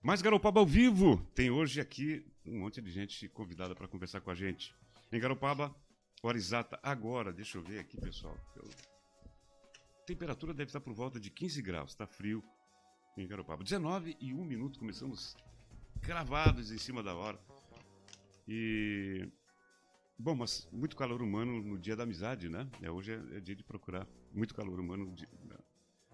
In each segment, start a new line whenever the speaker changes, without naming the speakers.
Mais Garopaba ao vivo. Tem hoje aqui um monte de gente convidada para conversar com a gente. Em Garopaba, hora exata agora. Deixa eu ver aqui, pessoal. Eu... Temperatura deve estar por volta de 15 graus. Está frio em Garopaba. 19 e 1 minuto. Começamos cravados em cima da hora. E. Bom, mas muito calor humano no dia da amizade, né? É, hoje é, é dia de procurar muito calor humano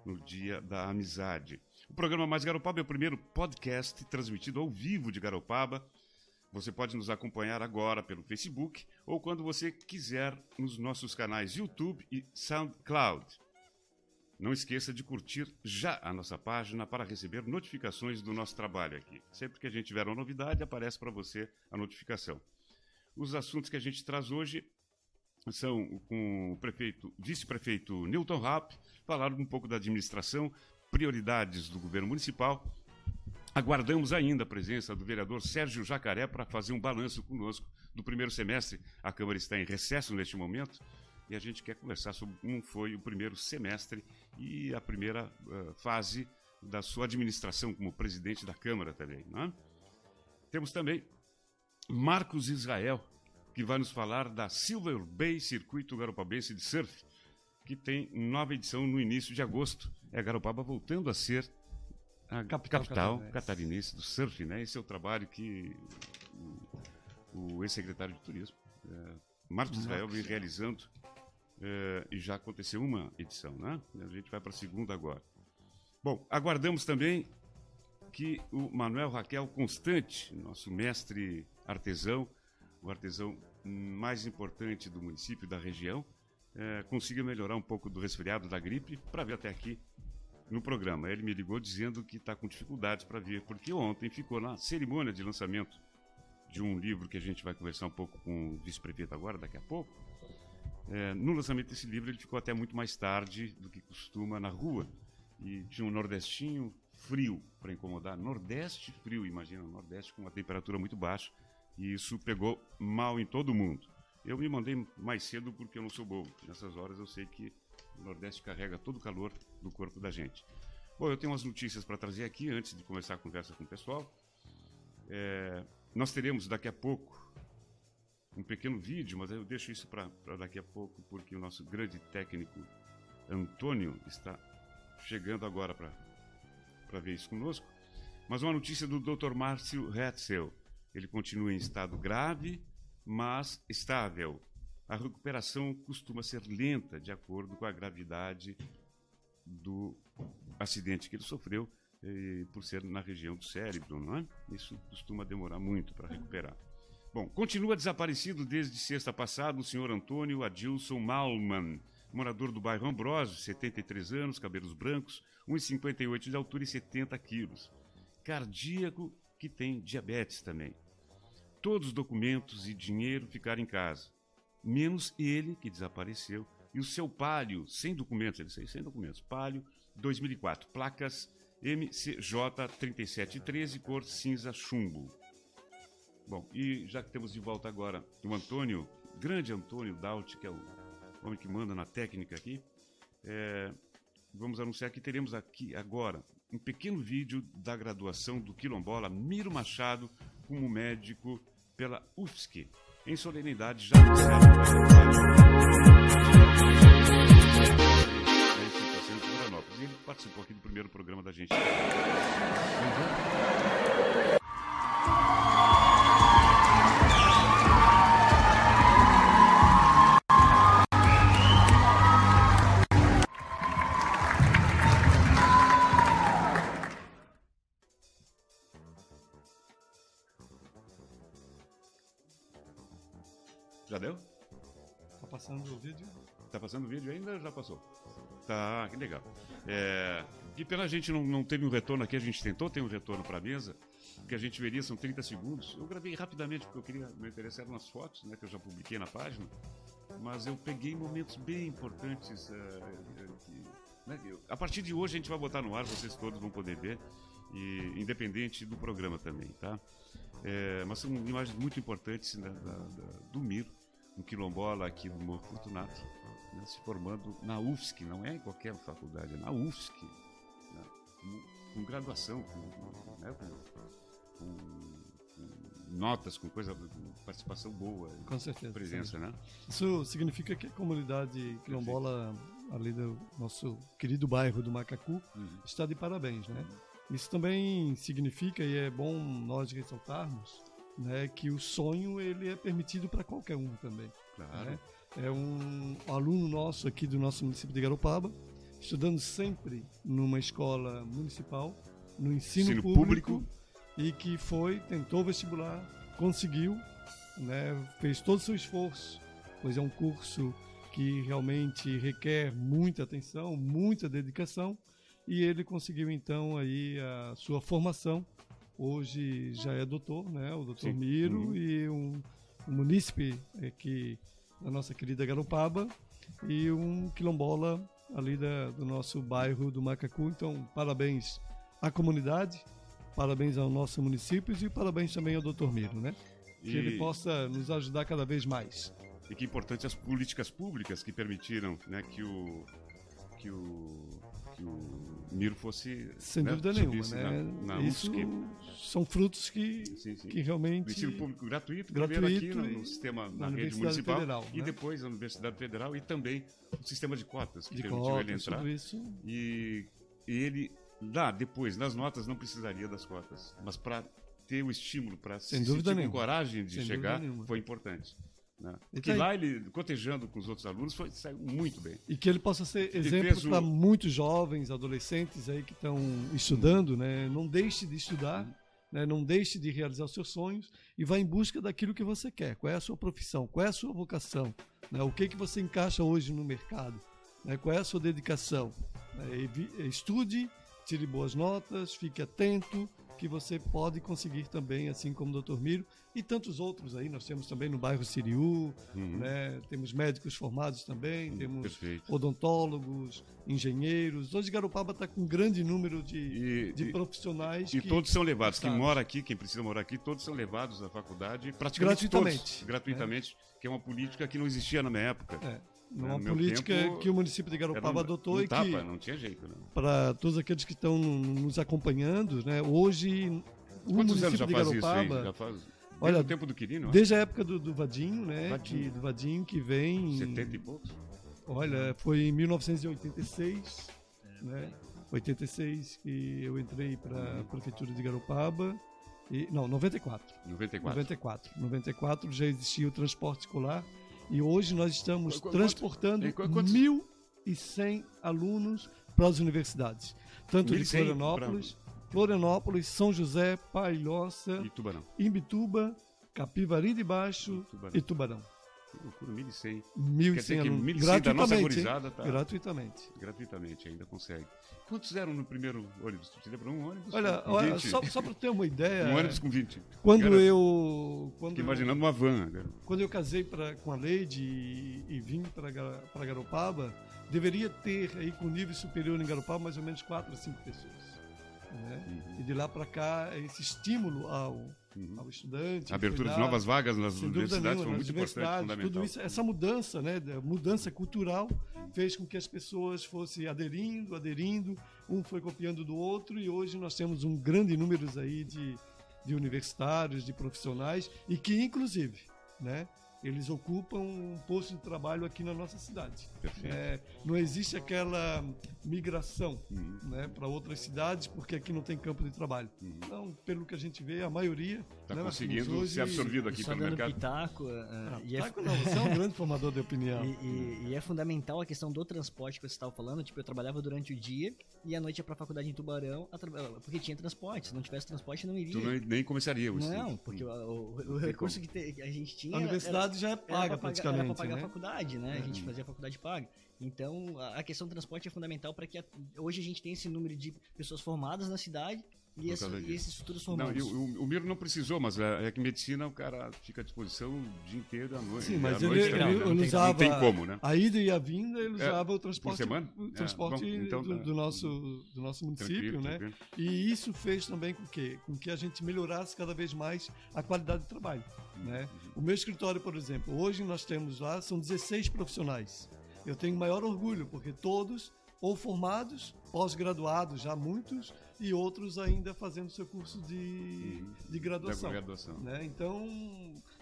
no dia, da amizade. O programa Mais Garopaba é o primeiro podcast transmitido ao vivo de Garopaba. Você pode nos acompanhar agora pelo Facebook ou quando você quiser nos nossos canais YouTube e SoundCloud. Não esqueça de curtir já a nossa página para receber notificações do nosso trabalho aqui. Sempre que a gente tiver uma novidade, aparece para você a notificação. Os assuntos que a gente traz hoje são com o prefeito, vice-prefeito Newton Rapp, falar um pouco da administração, prioridades do governo municipal. Aguardamos ainda a presença do vereador Sérgio Jacaré para fazer um balanço conosco do primeiro semestre. A Câmara está em recesso neste momento e a gente quer conversar sobre como foi o primeiro semestre e a primeira uh, fase da sua administração como presidente da Câmara também. Né? Temos também Marcos Israel, que vai nos falar da Silver Bay Circuito Garopabense de Surf, que tem nova edição no início de agosto. É a Garopaba voltando a ser a capital, capital catarinense do surf, né? Esse é o trabalho que o, o ex-secretário de Turismo, é, Marcos Israel, vem realizando é, e já aconteceu uma edição, né? A gente vai para a segunda agora. Bom, aguardamos também que o Manuel Raquel Constante, nosso mestre artesão, o artesão mais importante do município, da região, é, consiga melhorar um pouco do resfriado, da gripe, para vir até aqui no programa. Ele me ligou dizendo que está com dificuldades para vir, porque ontem ficou na cerimônia de lançamento de um livro que a gente vai conversar um pouco com o vice-prefeito agora, daqui a pouco. É, no lançamento desse livro, ele ficou até muito mais tarde do que costuma na rua. E tinha um nordestinho frio para incomodar. Nordeste frio, imagina, Nordeste com uma temperatura muito baixa e isso pegou mal em todo mundo. Eu me mandei mais cedo porque eu não sou bobo. Nessas horas eu sei que o Nordeste carrega todo o calor do corpo da gente. Bom, eu tenho umas notícias para trazer aqui antes de começar a conversa com o pessoal. É, nós teremos daqui a pouco um pequeno vídeo, mas eu deixo isso para daqui a pouco porque o nosso grande técnico Antônio está chegando agora para ver isso conosco. Mas uma notícia do Dr. Márcio Hetzel ele continua em estado grave, mas estável. A recuperação costuma ser lenta, de acordo com a gravidade do acidente que ele sofreu, eh, por ser na região do cérebro, não é? Isso costuma demorar muito para recuperar. Bom, continua desaparecido desde sexta passada o senhor Antônio Adilson Malman, morador do bairro Ambrósio, 73 anos, cabelos brancos, 1,58 de altura e 70 quilos. Cardíaco que tem diabetes também todos os documentos e dinheiro ficaram em casa, menos ele, que desapareceu, e o seu Palio, sem documentos, ele sem documentos, Palio 2004, placas MCJ 3713, cor cinza chumbo. Bom, e já que temos de volta agora o Antônio, grande Antônio Daut, que é o homem que manda na técnica aqui, é, vamos anunciar que teremos aqui agora um pequeno vídeo da graduação do quilombola Miro Machado como médico pela UFSC, em solenidade já Ele participou aqui do primeiro programa da gente.
passando
Tá passando o vídeo ainda já passou? Tá, que legal. É, e pela gente não, não teve um retorno aqui, a gente tentou ter um retorno para a mesa, que a gente veria são 30 segundos. Eu gravei rapidamente porque eu queria, me interesse eram as fotos, né, que eu já publiquei na página, mas eu peguei momentos bem importantes. Que, né, eu, a partir de hoje a gente vai botar no ar, vocês todos vão poder ver, e, independente do programa também, tá? É, mas são imagens muito importantes né, da, da, do Miro um quilombola aqui no Morro Fortunato, né, se formando na UFSC, não é em qualquer faculdade, é na UFSC, né, com, com, graduação, com, né? com, com, notas, com coisa, com participação boa,
Com certeza.
presença, né?
Isso significa que a comunidade quilombola, ali do nosso querido bairro do Macacu,
Uhum.
está de parabéns, né? Isso também significa, e é bom nós ressaltarmos, né, que o sonho ele é permitido para qualquer um também.
Claro.
né? É um aluno nosso aqui do nosso município de Garopaba, estudando sempre numa escola municipal, no ensino,
Ensino
público,
público.
e que foi, tentou vestibular, conseguiu, né, fez todo o seu esforço, pois é um curso que realmente requer muita atenção, muita dedicação, e ele conseguiu então aí a sua formação. Hoje já é doutor, né, o doutor
Sim.
Miro,
Uhum.
e um, um munícipe aqui da nossa querida Garopaba, e um quilombola ali da, do nosso bairro do Macacu. Então, parabéns à comunidade, parabéns ao nosso município e parabéns também ao doutor Miro, né? Que
E-
ele possa nos ajudar cada vez mais.
E que importante as políticas públicas que permitiram né, que o que o que o Miro fosse
Sem
né,
dúvida nenhuma, né?
na, na
Isso são frutos que,
Sim, sim.
que
O
realmente...
ensino público gratuito,
Gratuito
primeiro aqui no, no sistema, na,
na
rede municipal,
Federal,
e
né?
depois na Universidade Federal, e também o sistema de cotas, que
de
permitiu ele
cotas,
entrar.
tudo isso.
E, e ele, lá, depois, nas notas, não precisaria das cotas, mas para ter o estímulo, para se sentir coragem de
Sem
chegar, foi importante. Né?
E tá aí.
lá ele, cotejando com os outros alunos, foi, saiu muito bem.
E que ele possa ser exemplo
o-
para muitos jovens, adolescentes aí que estão estudando, né? Não deixe de estudar, né? não deixe de realizar os seus sonhos e vá em busca daquilo que você quer. Qual é a sua profissão? Qual é a sua vocação? né? O que que você encaixa hoje no mercado? né? Qual é a sua dedicação? né? Estude, tire boas notas, fique atento, que você pode conseguir também, assim como o Dr. Miro e tantos outros aí. Nós temos também no bairro Siriú,
Uhum.
né? temos médicos formados também, temos
Perfeito.
odontólogos, engenheiros. Hoje Garopaba está com um grande número de,
E,
de
e-
profissionais
e
que
todos são levados. Quem mora aqui, quem precisa morar aqui, todos são levados à faculdade, praticamente
Gratuitamente,
todos, gratuitamente, que é uma política que não existia na minha época.
é, uma política
tempo,
que o município de Garopaba
um-
adotou
um
e
tapa,
que
não tinha jeito, né?
para todos aqueles que estão nos acompanhando, né, hoje o
Quantos
município de
faz isso?
Garopaba,
Já faz
Olha,
desde o tempo do Quirino,
desde a época do, do Vadinho, né,
Vadinho.
Que, do Vadinho que vem,
70 e poucos.
olha, foi em 1986, né, 86 que eu entrei para a prefeitura de Garopaba e não, 94.
94.
94. 94 já existia o transporte escolar e hoje nós estamos
Qu- qu-
transportando
e qu- quantos-
1.100 alunos para as universidades. Tanto de
1.100
Florianópolis, Florianópolis, São José, Palhoça,
E.
Imbituba, Capivari de Baixo
Tubarão.
e Tubarão.
Que loucura, 1.100. Quer
1.100
dizer que
alunos.
1.100 da nossa gurizada tá
Gratuitamente.
gratuitamente, ainda consegue. Quantos eram no primeiro ônibus? Tu te lembra? Um ônibus
Olha, olha
20?
só, só para ter uma ideia,
Um ônibus com 20.
quando
Era-
eu quando
Fiquei imaginando uma van. né?
Quando eu casei pra, com a Leide e, e vim para Garopaba, deveria ter aí com nível superior em Garopaba mais ou menos 4 a 5 pessoas. né?
Uhum.
E de lá para cá, esse estímulo ao,
Uhum.
ao estudante.
A abertura de novas vagas nas universidades
nenhuma,
foi muito importante, fundamental.
tudo isso, essa mudança, né, da mudança cultural fez com que as pessoas fossem aderindo, aderindo, um foi copiando do outro e hoje nós temos um grande número aí de, de universitários, de profissionais e que inclusive, né, eles ocupam um posto de trabalho aqui na nossa cidade. É, não existe aquela migração
Uhum.
né, para outras cidades porque aqui não tem campo de trabalho.
Uhum.
Então, pelo que a gente vê, a maioria
Está
né,
conseguindo
hoje-
ser absorvido aqui pelo mercado.
pitaco, eh,
Ah,
e, é,
Taco não, você é um grande formador de opinião.
e- e- e é fundamental a questão do transporte que você estava falando. Tipo, eu trabalhava durante o dia e à noite ia pra faculdade em Tubarão, porque tinha transporte. Se não tivesse transporte, não iria.
Tu não, nem começaria o estudo.
Não, porque o, o- o recurso que, te- que a gente tinha.
A
era-
universidade já é
era
paga
pra pagar-
praticamente,
Era pra pagar
né?
a faculdade, né? A gente
Uhum.
fazia a faculdade paga. Então, a, a questão do transporte é fundamental para que a- hoje a gente tenha esse número de pessoas formadas na cidade e, esse- e esses futuros
Não,
formados.
e o, o Miro não precisou, mas é, é que medicina o cara fica à disposição o dia inteiro à noite.
Sim, mas
noite
ele,
também,
ele-
né?
ele usava
não tem como, né?
a ida e a vinda, ele
É,
usava o transporte,
semana?
o
É,
transporte
bom, então
do,
tá.
do nosso, do nosso município,
Tranquilo,
né?
tranquilo.
E isso fez também com que, com que a gente melhorasse cada vez mais a qualidade do trabalho, né? O meu escritório, por exemplo, hoje nós temos lá, são 16 profissionais. Eu tenho maior orgulho, porque todos ou formados, pós-graduados, já muitos, e outros ainda fazendo seu curso de, de graduação.
Da graduação.
Né? Então,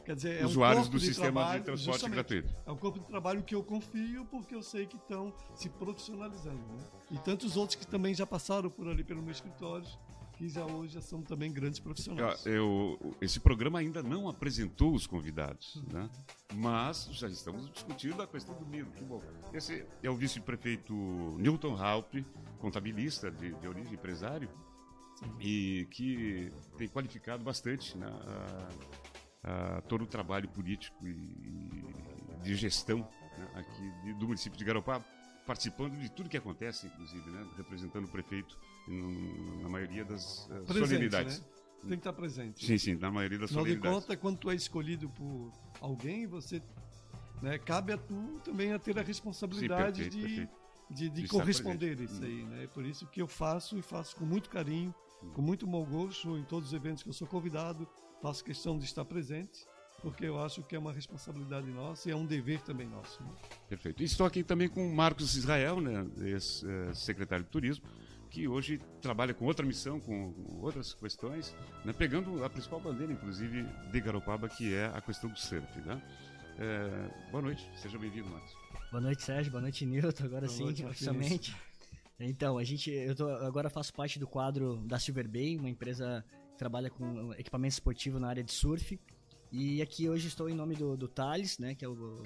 quer dizer, é
Usuários
um corpo
do sistema
trabalho,
de transporte gratuito.
É um corpo de trabalho que eu confio porque eu sei que estão se profissionalizando. Né? E tantos outros que também já passaram por ali pelo meu escritório, que já hoje já são também grandes profissionais.
Eu, esse programa ainda não apresentou os convidados, né? mas já estamos discutindo a questão do Nilo. Que bom. Esse é o vice-prefeito Newton Halp, contabilista de, de origem empresário, e que tem qualificado bastante né, a, a, todo o trabalho político e, e de gestão né, aqui do município de Garopaba participando de tudo que acontece, inclusive, né? representando o prefeito na maioria das uh,
presente,
solenidades.
Né? Tem que estar presente.
Sim, sim, na maioria das
Afinal
solenidades.
de contas, quando tu é escolhido por alguém, você né, cabe a tu também a ter a responsabilidade
sim, perfeito,
de,
perfeito.
de, de,
De
corresponder
estar
isso
presente.
aí. Né? Por isso que eu faço e faço com muito carinho, com muito bom gosto em todos os eventos que eu sou convidado, faço questão de estar presente, porque eu acho que é uma responsabilidade nossa e é um dever também nosso. Né?
Perfeito. E estou aqui também com o Marcos Israel, né, ex-secretário de Turismo, que hoje trabalha com outra missão, com outras questões, né, pegando a principal bandeira, inclusive, de Garopaba, que é a questão do surf. Né? É, boa noite, seja bem-vindo, Marcos.
Boa noite, Sérgio. Boa noite, Nilton. Agora
Boa
sim,
noite,
oficialmente. Então, a gente, eu tô, agora faço parte do quadro da Silver Bay, uma empresa que trabalha com equipamento esportivo na área de surf. E aqui hoje estou em nome do, do Thales, né, que é o,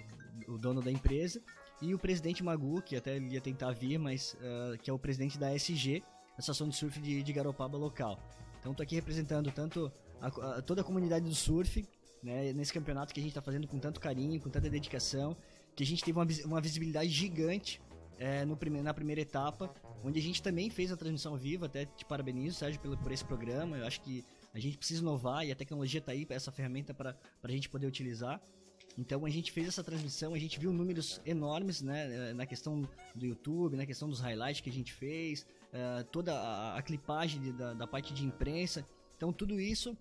o dono da empresa, e o presidente Magu, que até ia tentar vir, mas uh, que é o presidente da SG, Associação de Surf de, de Garopaba local. Então estou aqui representando tanto a, a, toda a comunidade do surf, né, nesse campeonato que a gente está fazendo com tanto carinho, com tanta dedicação, que a gente teve uma, uma visibilidade gigante é, no prime na primeira etapa, onde a gente também fez a transmissão viva, até te parabenizo, Sérgio, pelo, por esse programa, eu acho que a gente precisa inovar e a tecnologia está aí, essa ferramenta para a gente poder utilizar. Então a gente fez essa transmissão, a gente viu números enormes né, na questão do YouTube, na questão dos highlights que a gente fez, uh, toda a, a clipagem de, da, da parte de imprensa. Então tudo isso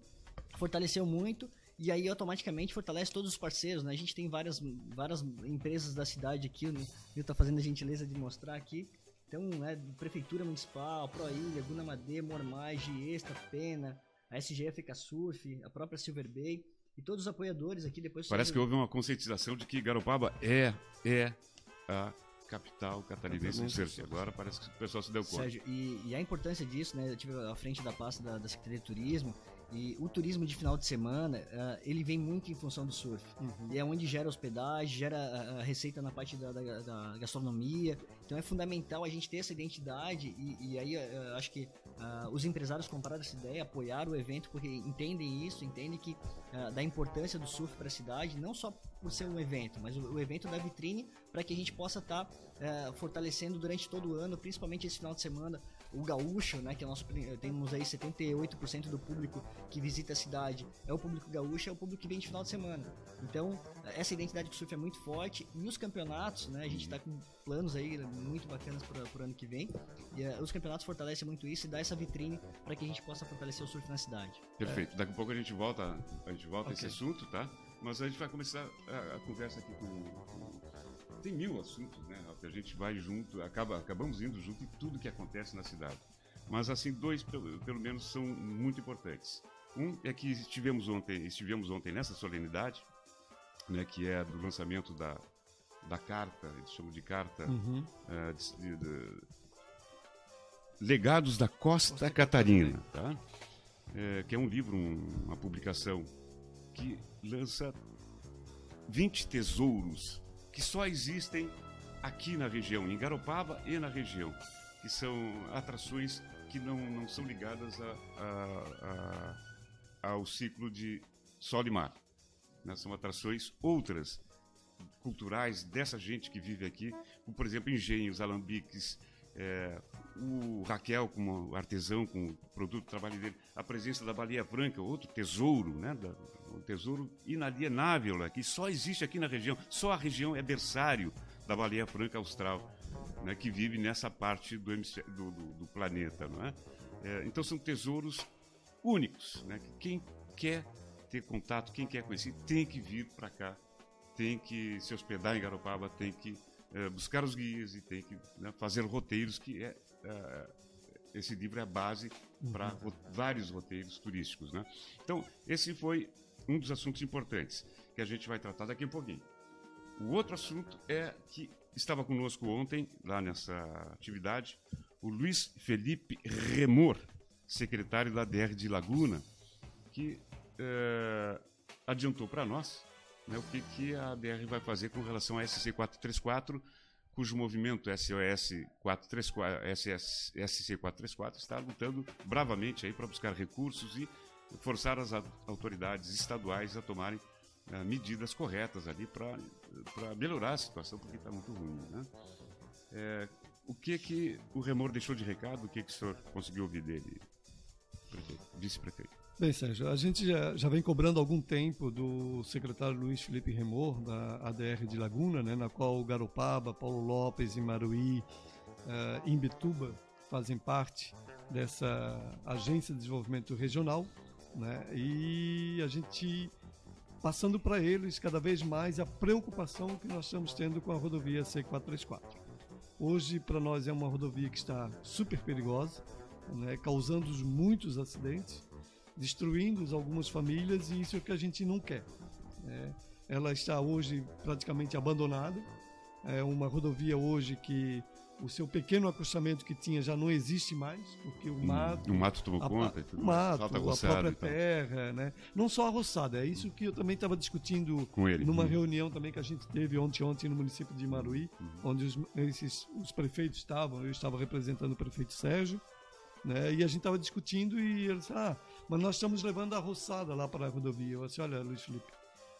fortaleceu muito e aí automaticamente fortalece todos os parceiros. Né? A gente tem várias, várias empresas da cidade aqui, o Nil está fazendo a gentileza de mostrar aqui. Então, né, Prefeitura Municipal, Proilha, Guna Madeira, Mormais, Giesta, Pena, a SGF Surf, a própria Silver Bay e todos os apoiadores aqui depois.
Parece que houve uma conscientização de que Garopaba é, é a capital catarinense do surf. Agora parece que o pessoal se deu conta.
Sérgio, e, e a importância disso, né? Eu tive à frente da pasta da, da Secretaria de Turismo e o turismo de final de semana, uh, ele vem muito em função do surf. Uhum. E é onde gera hospedagem, gera a, a receita na parte da, da, da, gastronomia. Então é fundamental a gente ter essa identidade e, e aí uh, acho que uh, os empresários compraram essa ideia, apoiaram o evento porque entendem isso, entendem que da importância do surf para a cidade, não só por ser um evento, mas o, o evento da vitrine para que a gente possa estar tá, fortalecendo durante todo o ano, principalmente esse final de semana, o gaúcho, né, que é nosso temos aí 78% do público que visita a cidade é o público gaúcho, é o público que vem de final de semana. Então, essa identidade do surf é muito forte e os campeonatos, né, a gente está com planos aí muito bacanas para o ano que vem. E uh, os campeonatos fortalecem muito isso e dá essa vitrine para que a gente possa fortalecer o surf na cidade.
Perfeito. É. Daqui a pouco a gente volta, a gente volta okay. esse assunto, tá? Mas a gente vai começar a, a conversa aqui com, tem mil assuntos, né? A gente vai junto, acaba, acabamos indo junto em tudo que acontece na cidade. Mas, assim, dois, pelo, pelo menos, são muito importantes. Um é que estivemos ontem, estivemos ontem nessa solenidade, né, que é do lançamento da, da carta, eles chamam de carta,
uhum.
uh, de, de, de, Legados da Costa, Costa Catarina, tá? É, que é um livro, um, uma publicação que lança 20 tesouros que só existem aqui na região, em Garopaba e na região, que são atrações que não, não são ligadas a, a, a, ao ciclo de sol e mar. Né? São atrações outras, culturais, dessa gente que vive aqui, como, por exemplo, engenhos, alambiques, é, o Raquel como artesão, com o produto do trabalho dele, a presença da baleia branca, outro tesouro, né, da, um tesouro inalienável, que só existe aqui na região, só a região é berçário da baleia branca austral, né, que vive nessa parte do, do, do, planeta, não é? é? Então são tesouros únicos, né, que quem quer ter contato, quem quer conhecer, tem que vir para cá, tem que se hospedar em Garopaba, tem que é, buscar os guias e tem que né, fazer roteiros que é, é, esse livro é a base para ro vários roteiros turísticos. Né? Então, esse foi um dos assuntos importantes que a gente vai tratar daqui a pouquinho. O outro assunto é que estava conosco ontem, lá nessa atividade, o Luiz Felipe Remor, secretário da DR de Laguna, que eh, adiantou para nós né, o que, que a DR vai fazer com relação à SC434, cujo movimento SOS 434, SS, SC434 está lutando bravamente aí para buscar recursos e forçar as autoridades estaduais a tomarem uh, medidas corretas ali para melhorar a situação, porque está muito ruim. Né? É, o que que o Remor deixou de recado? O que que o senhor conseguiu ouvir dele, vice-prefeito?
Bem, Sérgio, a gente já, já, vem cobrando algum tempo do secretário Luiz Felipe Remor, da ADR de Laguna, né, na qual Garopaba, Paulo Lopes, Imaruí, uh, Imbituba fazem parte dessa agência de desenvolvimento regional, né, e a gente passando para eles cada vez mais a preocupação que nós estamos tendo com a rodovia C434. Hoje, para nós, é uma rodovia que está super perigosa, né, causando muitos acidentes destruindo algumas famílias e isso é o que a gente não quer. É, ela está hoje praticamente abandonada. É uma rodovia hoje que o seu pequeno acostamento que tinha já não existe mais, porque o hum, mato.
o mato tomou
a,
conta e tudo
o mato, a própria terra, né? Não só a roçada, é isso que eu também estava discutindo
Com ele.
numa hum. reunião também que a gente teve ontem, ontem no município de Maruí, hum. onde os, esses, os prefeitos estavam, eu estava representando o prefeito Sérgio, né? E a gente estava discutindo e ele disse, ah, mas nós estamos levando a roçada lá para a rodovia. Eu disse, olha, Luiz Felipe,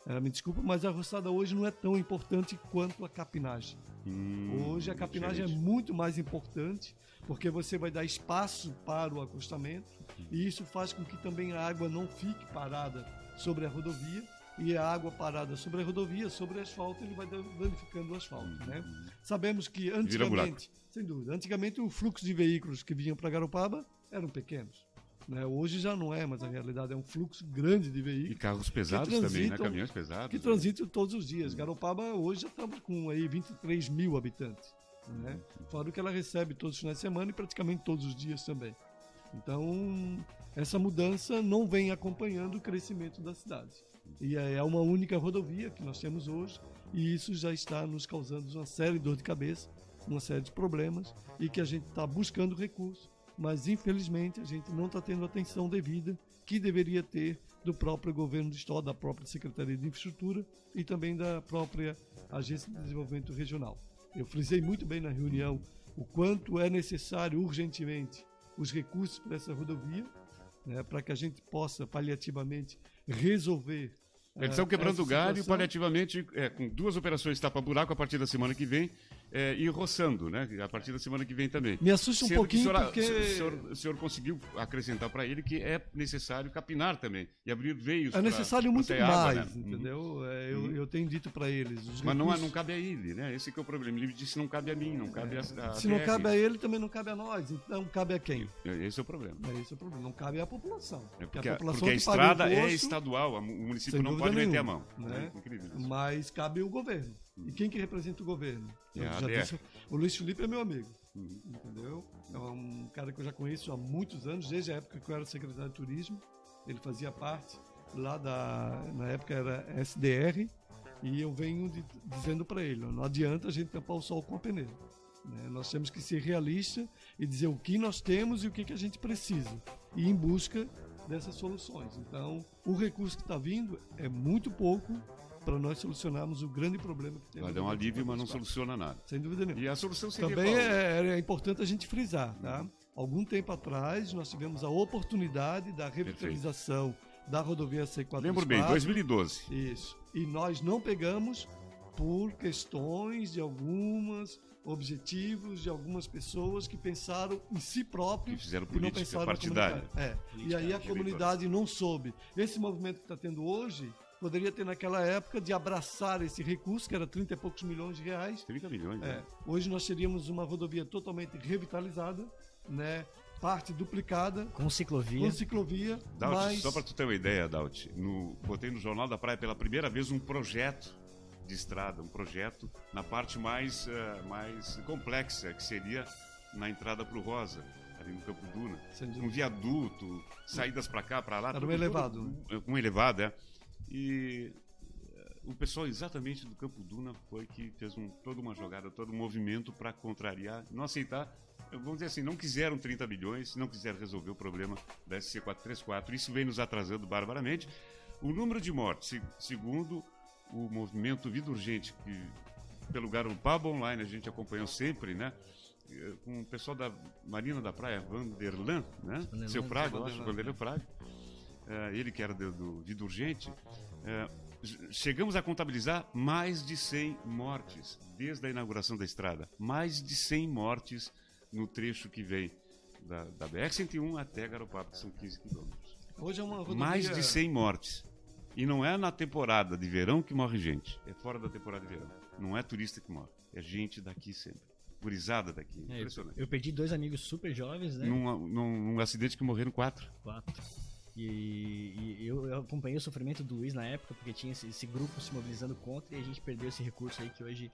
é, me desculpa, mas a roçada hoje não é tão importante quanto a capinagem. Hum, hoje a capinagem diferente. é muito mais importante, porque você vai dar espaço para o acostamento, e isso faz com que também a água não fique parada sobre a rodovia, e a água parada sobre a rodovia, sobre o asfalto, ele vai danificando o asfalto. Hum, né? Sabemos que antigamente, sem dúvida, antigamente o fluxo de veículos que vinham para Garopaba eram pequenos. Né? Hoje já não é, mas a realidade é um fluxo grande de veículos.
E carros pesados também, né? Caminhões pesados.
Que né? transitam todos os dias. Hum. Garopaba hoje já estamos com aí 23 mil habitantes. Né? Hum. Fora que ela recebe todos os finais de semana e praticamente todos os dias também. Então, essa mudança não vem acompanhando o crescimento da cidade. E é uma única rodovia que nós temos hoje, e isso já está nos causando uma série de dor de cabeça, uma série de problemas, e que a gente está buscando recursos mas infelizmente a gente não está tendo a atenção devida que deveria ter do próprio governo do estado, da própria Secretaria de Infraestrutura e também da própria Agência de Desenvolvimento Regional. Eu frisei muito bem na reunião o quanto é necessário urgentemente os recursos para essa rodovia, né, para que a gente possa paliativamente resolver.
Eles estão quebrando o galho paliativamente, é, com duas operações tapa-buraco a partir da semana que vem, é, ir roçando, né? A partir da semana que vem também.
Me assusta um Sendo pouquinho
o senhor,
porque...
O senhor, o senhor, conseguiu acrescentar para ele que é necessário capinar também e abrir veios
É necessário pra, muito pra mais, água, né? entendeu? Uhum. É, eu, uhum. eu tenho dito para eles.
Mas recursos... não, não cabe a ele, né? Esse que é o problema. Ele disse não cabe a mim, não cabe é. a, a
Se não cabe a ele, também não cabe a nós. Então cabe a quem?
Esse é o problema.
É esse é o problema. Não cabe à população.
É porque, a, população porque a estrada é estadual, o município não pode nenhuma, meter a mão.
Né? É incrível isso. Mas cabe o governo. E quem que representa o governo? É disse, o Luiz Felipe é meu amigo. Uhum. Entendeu? É um cara que eu já conheço há muitos anos, desde a época que eu era secretário de turismo. Ele fazia parte lá da. Na época era SDR. E eu venho de, dizendo para ele: não adianta a gente tampar o sol com a peneira. Né? Nós temos que ser realistas e dizer o que nós temos e o que, que a gente precisa. E em busca dessas soluções. Então, o recurso que está vindo é muito pouco para nós solucionarmos o grande problema que temos.
Vai dar um alívio, mas não soluciona nada.
Sem dúvida nenhuma.
E a solução seria
Também é, é, importante a gente frisar, tá? Uhum. Algum tempo atrás, nós tivemos a oportunidade da revitalização Perfeito. da rodovia C4.
Lembro bem, 2012.
Isso. E nós não pegamos por questões de algumas objetivos de algumas pessoas que pensaram em si próprios
que fizeram política e não pensaram partidária.
É. e aí a comunidade não soube. Esse movimento que está tendo hoje poderia ter naquela época de abraçar esse recurso, que era 30 e poucos milhões de reais.
30 milhões, é.
né? Hoje nós teríamos uma rodovia totalmente revitalizada, né? Parte duplicada.
Com ciclovia.
Com ciclovia.
Daut,
mas...
Só para tu ter uma ideia, Daut, no, botei no Jornal da Praia pela primeira vez um projeto de estrada, um projeto na parte mais, uh, mais complexa, que seria na entrada para o Rosa ali no Campo Duna. Um viaduto, saídas para cá, para lá.
Era um elevado,
tudo- Um elevado, é. E eh, o pessoal exatamente do Campo Duna foi que fez um, toda uma jogada, todo um movimento para contrariar, não aceitar, eh, vamos dizer assim, não quiseram 30 milhões, não quiseram resolver o problema da SC434. Isso vem nos atrasando barbaramente. O número de mortes, se- segundo o movimento Vida Urgente, que pelo Garopaba Online a gente acompanhou sempre, né? Eh, Com o pessoal da Marina da Praia, Vanderlan, né?
Vanderlan,
Seu Fraga, eu
Vanderlan.
acho, Vanderlan Fraga. Eh, ele que era do, do Vida Urgente. J- chegamos a contabilizar mais de 100 mortes desde a inauguração da estrada. Mais de 100 mortes no trecho que vem da, da BR-101 até Garopaba, que são 15 quilômetros.
Hoje é uma rodovia...
Mais de 100 mortes. E não é na temporada de verão que morre gente. É fora da temporada de verão. Não é turista que morre. É gente daqui sempre. Gurizada daqui.
É, eu,
Impressionante.
eu perdi dois amigos super jovens, né?
Num, num, num acidente que morreram quatro.
Quatro. E, e eu, acompanhei o sofrimento do Luiz na época, porque tinha esse, esse grupo se mobilizando contra e a gente perdeu esse recurso aí que hoje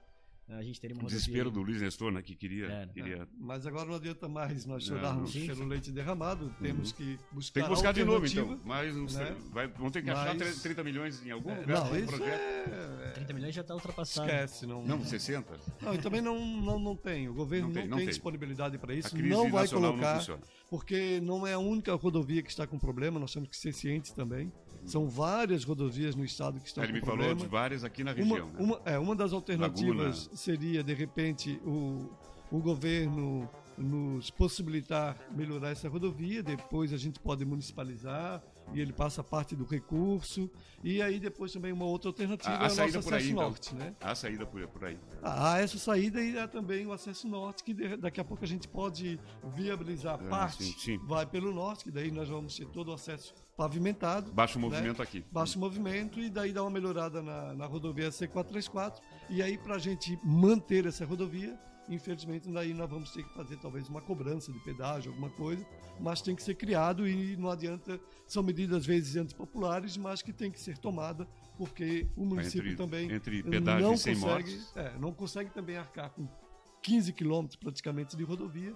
a gente teria uma rodovia
desespero do Luiz Nestor, né? Que queria.
Era.
queria...
Mas agora não adianta mais nós
Não,
chorarmos
sim,
pelo leite derramado. Temos que buscar
Tem que buscar de novo, então. Mas não
né?
vai, vão ter que achar
Mas-
30 milhões em algum
É,
lugar
não, isso
projeto.
é...
30 milhões já está ultrapassado.
Esquece, não...
Não, 60?
Não, e também não, não, não tem. O governo
Não
não
tem,
tem,
não tem.
disponibilidade para
A
isso.
crise
Não vai
não
colocar,
funciona.
porque não é a única rodovia que está com problema. Nós temos que ser cientes também. São várias rodovias no estado que estão
Ele
com
me falou
problema.
de várias aqui na
Uma,
região. né?
uma, é, uma das alternativas seria, de repente, o, o governo nos possibilitar melhorar essa rodovia, depois a gente pode municipalizar e ele passa parte do recurso. E aí depois também uma outra alternativa
A- a
é o nosso
saída por aí,
acesso
então.
norte, né?
Há saída por, por aí.
Há essa saída e há também o acesso norte, que daqui a pouco a gente pode viabilizar
Ah,
parte,
sim, sim.
vai pelo norte, que daí nós vamos ter todo o acesso pavimentado.
Baixa o
né?
movimento aqui.
Baixa o movimento e daí dá uma melhorada na, na rodovia C434. E aí, para a gente manter essa rodovia, infelizmente, daí nós vamos ter que fazer talvez uma cobrança de pedágio, alguma coisa, mas tem que ser criado e não adianta. São medidas, às vezes, antipopulares, mas que tem que ser tomada, porque o município
Entre,
também
entre pedágio
não
e sem
consegue,
mortes.
é, não consegue também arcar com 15 quilômetros praticamente de rodovia,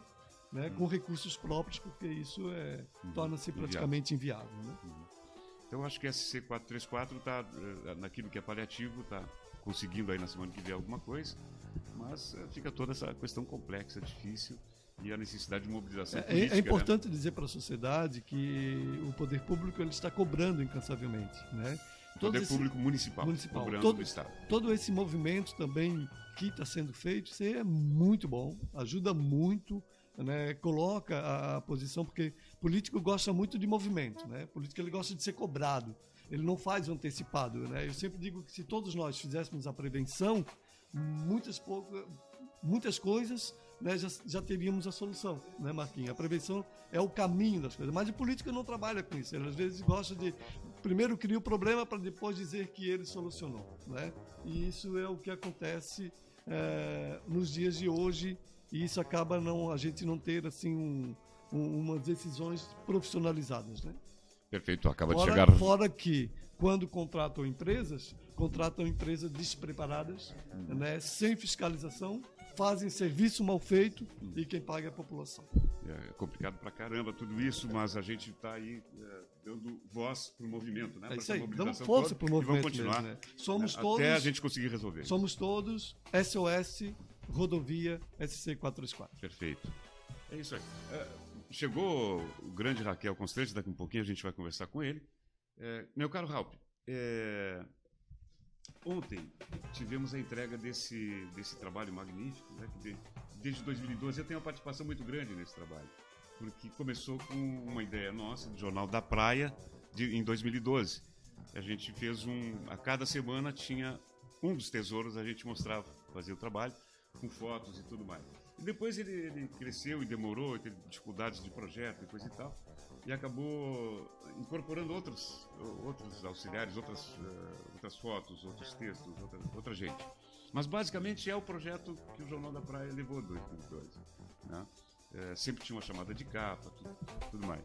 né, com recursos próprios, porque isso é, torna-se
Inviável.
praticamente inviável. Né?
Então eu acho que a SC434 está naquilo que é paliativo, está conseguindo aí na semana que vem alguma coisa, mas eh, fica toda essa questão complexa, difícil e a necessidade de mobilização
É,
política.
é
né?
importante dizer para a sociedade que o poder público ele está cobrando incansavelmente, né? Todo
Poder
esse,
público municipal,
municipal.
cobrando
Todo-
do Estado.
todo esse movimento também que está sendo feito, isso é muito bom, ajuda muito, né? Coloca a, a posição porque político gosta muito de movimento, né? Político ele gosta de ser cobrado, ele não faz antecipado, né? Eu sempre digo que se todos nós fizéssemos a prevenção, muitas poucas muitas coisas né, já, já teríamos a solução, né, Marquinhos? A prevenção é o caminho das coisas. Mas o político não trabalha com isso. Ele às vezes gosta de. Primeiro cria o problema para depois dizer que ele solucionou. Né? E isso é o que acontece eh, nos dias de hoje. E isso acaba não, a gente não ter assim um, um, umas decisões profissionalizadas. Né?
Perfeito, acaba de
Fora,
chegar.
fora que, quando contratam empresas, contratam empresas despreparadas, né, sem fiscalização, fazem serviço mal feito e quem paga é a população.
É complicado pra caramba tudo isso, mas a gente está aí é, dando voz pro movimento, né?
É isso aí, damos
mobilização
força
toda,
para o
E
movimento
vamos continuar
mesmo, né? Somos
né,
todos,
até a gente conseguir resolver.
somos todos SOS Rodovia SC 434.
Perfeito. É isso aí. Chegou o grande Raquel Constante, daqui um pouquinho a gente vai conversar com ele. É, meu caro Ralp, é, ontem tivemos a entrega desse, desse trabalho magnífico, né, de- desde 2012 eu tenho uma participação muito grande nesse trabalho, porque começou com uma ideia nossa do Jornal da Praia de- em 2012. A gente fez um. A cada semana tinha um dos tesouros, a gente mostrava, fazia o trabalho, com fotos e tudo mais. E depois ele, ele cresceu e demorou, teve dificuldades de projeto e coisa e tal, e acabou incorporando outros, outros auxiliares, outras, eh, outras fotos, outros textos, outra, outra gente. Mas basicamente é o projeto que o Jornal da Praia levou em 2012. Né? Eh, sempre tinha uma chamada de capa, tudo, tudo mais.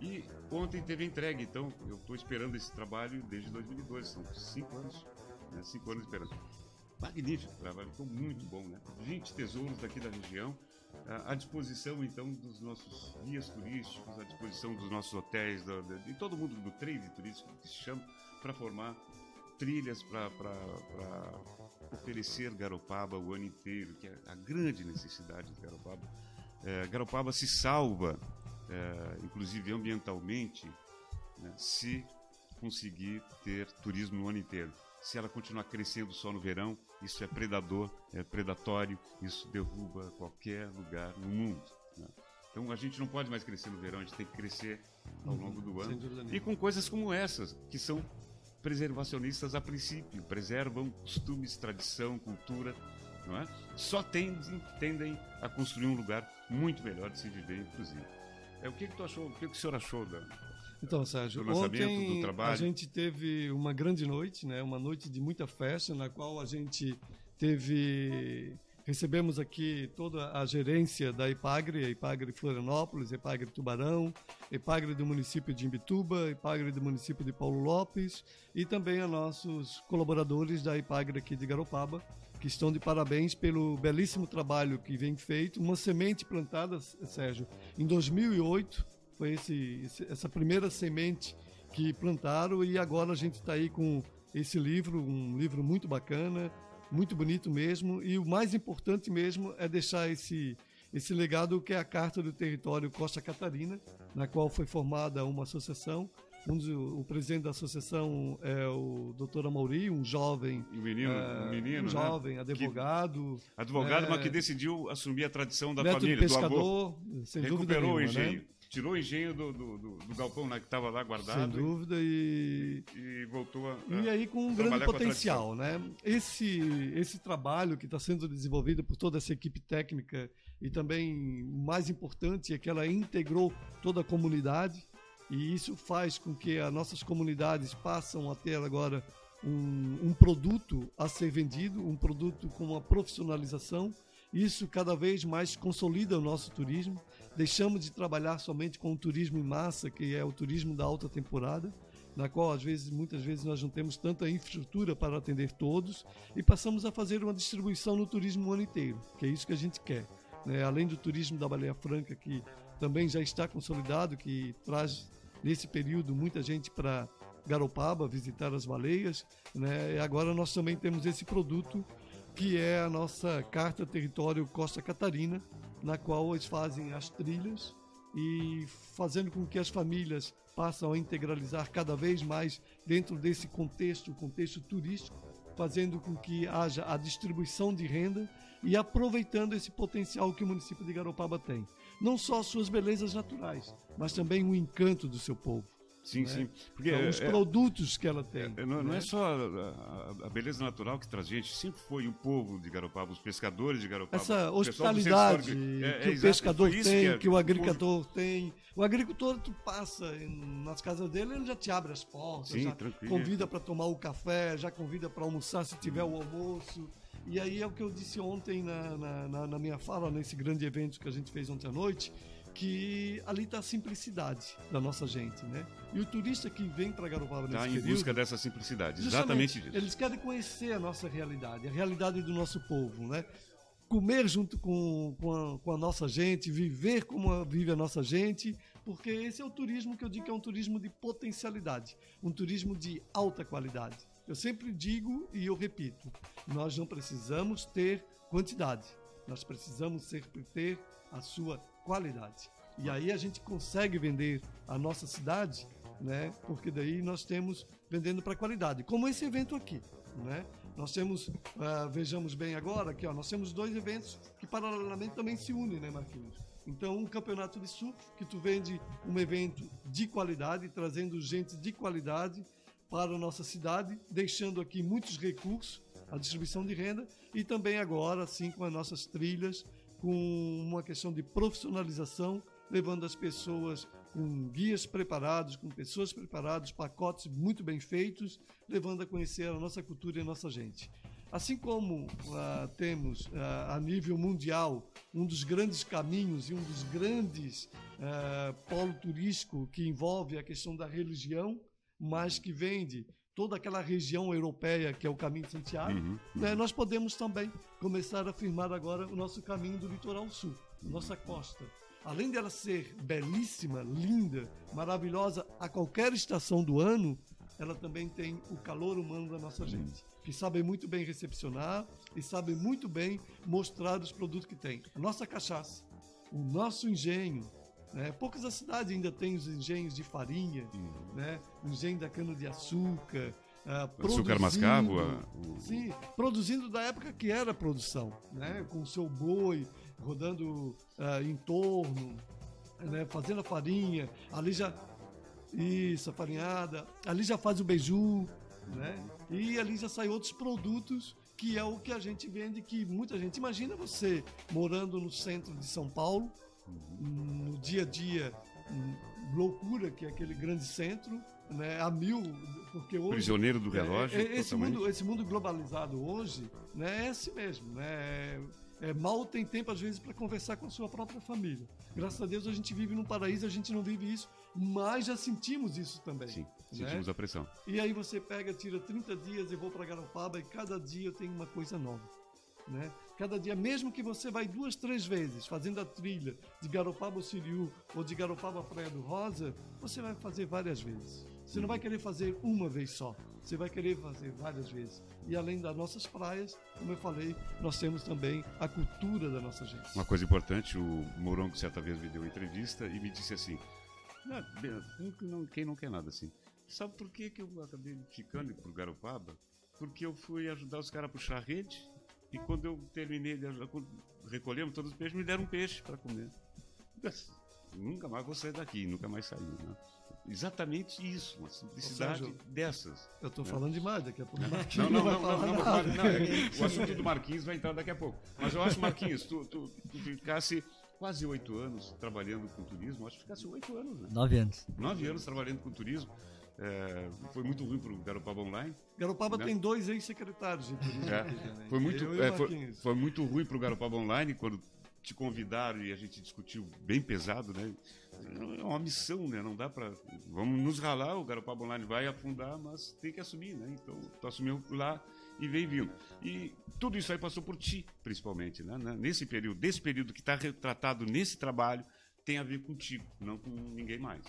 E ontem teve a entrega, então eu estou esperando esse trabalho desde 2012, são cinco anos, né? cinco anos esperando. Magnífico trabalho, ficou muito bom, né? 20 tesouros daqui da região, à disposição, então, dos nossos guias turísticos, à disposição dos nossos hotéis, de todo mundo do trade turístico que se chama, para formar trilhas para oferecer Garopaba o ano inteiro, que é a grande necessidade de Garopaba. É, Garopaba se salva, é, inclusive ambientalmente, né, se conseguir ter turismo o ano inteiro. Se ela continuar crescendo só no verão, isso é predador, é predatório, isso derruba qualquer lugar no mundo. Né? Então a gente não pode mais crescer no verão, a gente tem que crescer ao longo do ano. E com coisas como essas, que são preservacionistas a princípio, preservam costumes, tradição, cultura, não é? Só tendem, tendem a construir um lugar muito melhor de se viver, inclusive. É, o que, que tu achou? O que, que o senhor achou da,
então, Sérgio, ontem a gente teve uma grande noite, né? Uma noite de muita festa, na qual a gente teve recebemos aqui toda a gerência da Ipagre, a Ipagre Florianópolis, a Ipagre Tubarão, a Ipagre do município de Imbituba, a Ipagre do município de Paulo Lopes e também a nossos colaboradores da Ipagre aqui de Garopaba, que estão de parabéns pelo belíssimo trabalho que vem feito. Uma semente plantada, Sérgio, em 2008 foi esse, essa primeira semente que plantaram e agora a gente está aí com esse livro, um livro muito bacana, muito bonito mesmo. E o mais importante mesmo é deixar esse, esse legado que é a Carta do Território Costa Catarina, na qual foi formada uma associação. Um dos, o presidente da associação é o doutor Amauri, um jovem.
Um menino, é, um, menino, um
né? jovem, né? advogado.
Que, advogado, é, mas que decidiu assumir a tradição da família, pescador, do avô.
Sem Recuperou
nenhuma, o engenho. Né? Tirou o engenho do, do, do, do galpão que estava lá guardado.
Sem dúvida e
e voltou a,
e aí com um grande potencial, né? Esse esse trabalho que está sendo desenvolvido por toda essa equipe técnica e também o mais importante é que ela integrou toda a comunidade e isso faz com que as nossas comunidades passam a ter agora um, um produto a ser vendido, um produto com uma profissionalização. Isso cada vez mais consolida o nosso turismo Deixamos de trabalhar somente com o turismo em massa, que é o turismo da alta temporada, na qual às vezes, muitas vezes nós não temos tanta infraestrutura para atender todos, e passamos a fazer uma distribuição no turismo o ano inteiro, que é isso que a gente quer. Né? Além do turismo da Baleia Franca, que também já está consolidado, que traz nesse período muita gente para Garopaba visitar as baleias, né? E agora nós também temos esse produto que é a nossa Carta Território Costa Catarina, na qual eles fazem as trilhas e fazendo com que as famílias passam a integralizar cada vez mais dentro desse contexto, contexto turístico, fazendo com que haja a distribuição de renda e aproveitando esse potencial que o município de Garopaba tem. Não só as suas belezas naturais, mas também o encanto do seu povo.
Sim, né? sim.
Porque então, os é, produtos que ela tem.
É, não, não, é né? só a, a, beleza natural que traz gente, sempre foi o povo de Garopaba, os pescadores de Garopaba.
Essa hospitalidade é, que o pescador tem, que, que, o agricultor tem. O agricultor, tu passa nas casas dele, ele já te abre as portas, sim, já tranquilo. convida para tomar o café, já convida para almoçar se tiver o almoço. E aí é o que eu disse ontem na, na, na, na minha fala, nesse grande evento que a gente fez ontem à noite que ali está a simplicidade da nossa gente, né? E o turista que vem para Garopaba nesse
tá
em
período, busca dessa simplicidade, exatamente isso.
Eles querem conhecer a nossa realidade, a realidade do nosso povo, né? Comer junto com, com, a, com a nossa gente, viver como vive a nossa gente, porque esse é o turismo que eu digo que é um turismo de potencialidade, um turismo de alta qualidade. Eu sempre digo e eu repito, nós não precisamos ter quantidade, nós precisamos ser, ter a sua qualidade. E aí a gente consegue vender a nossa cidade, né? Porque daí nós temos vendendo para qualidade, como esse evento aqui, né? Nós temos, uh, vejamos bem agora, aqui, ó, nós temos dois eventos que paralelamente também se unem, né, Marquinhos? Então, um campeonato de surf, que tu vende um evento de qualidade, trazendo gente de qualidade para a nossa cidade, deixando aqui muitos recursos, a distribuição de renda, e também agora, assim, com as nossas trilhas, com uma questão de profissionalização, levando as pessoas com guias preparados, com pessoas preparadas, pacotes muito bem feitos, levando a conhecer a nossa cultura e a nossa gente. Assim como uh, temos uh, a nível mundial um dos grandes caminhos e um dos grandes uh, polo turístico que envolve a questão da religião, mas que vende toda aquela região europeia que é o caminho de Santiago, uhum, uhum. Né, nós podemos também começar a firmar agora o nosso caminho do litoral sul. nossa costa, além dela ser belíssima, linda, maravilhosa a qualquer estação do ano, ela também tem o calor humano da nossa gente, que sabe muito bem recepcionar e sabe muito bem mostrar os produtos que tem. A nossa cachaça, o nosso engenho, né? Poucas das cidades ainda têm os engenhos de farinha,
Uhum.
né? engenho da cana-de-açúcar. ah,
Açúcar
produzindo-
mascavo,
Sim, produzindo da época que era produção, né? Com o seu boi rodando ah, em torno, né? fazendo a farinha. Ali já. Isso, a farinhada. Ali já faz o beiju, né? E ali já sai outros produtos que é o que a gente vende, que muita gente. Imagina você morando no centro de São Paulo, no dia a dia, loucura, que é aquele grande centro, né? A mil, porque hoje.
prisioneiro do relógio.
É, é, esse,
totalmente.
mundo, esse mundo globalizado hoje né, é assim mesmo. Né? É, é, mal tem tempo, às vezes, para conversar com a sua própria família. Graças a Deus a gente vive num paraíso, a gente não vive isso, mas já sentimos isso também.
Sim,
né?
sentimos a pressão.
E aí você pega, tira 30 dias e vou para Garopaba e cada dia eu tenho uma coisa nova. Né? Cada dia, mesmo que você vai duas, três vezes fazendo a trilha de Garopaba ao Siriu ou de Garopaba à Praia do Rosa, você vai fazer várias vezes. Você não vai querer fazer uma vez só, você vai querer fazer várias vezes. E além das nossas praias, como eu falei, nós temos também a cultura da nossa gente.
Uma coisa importante, o Morongo certa vez me deu uma entrevista e me disse assim, "Não, quem não- quem não quer nada assim, sabe por que, que eu acabei ficando pro Garopaba? Porque eu fui ajudar os caras a puxar a rede e quando eu terminei de ajudar, quando recolhemos todos os peixes, me deram um peixe para comer. Nunca mais vou sair daqui, nunca mais saiu. Né? Exatamente isso, uma simplicidade
Sérgio,
dessas.
Eu estou falando demais, daqui a pouco
Não, não, não, não, não, não, não, é o assunto do Marquinhos vai entrar daqui a pouco. Mas eu acho, Marquinhos, tu, tu, tu ficasse quase oito anos trabalhando com turismo, acho que ficasse oito anos, né?
Nove anos.
Nove anos trabalhando com turismo. É, foi muito ruim para o Garopaba Online.
Garopaba
Né?
tem dois ex-secretários.
É,
aqui também.
Foi muito, é, foi, foi muito ruim para o Garopaba Online quando te convidaram e a gente discutiu bem pesado, né? É uma missão, né? Não dá para vamos nos ralar. O Garopaba Online vai afundar, mas tem que assumir, né? Então tu assumiu lá e veio vindo. E tudo isso aí passou por ti, principalmente, né? Nesse período, desse período que está retratado nesse trabalho, tem a ver contigo, não com ninguém mais.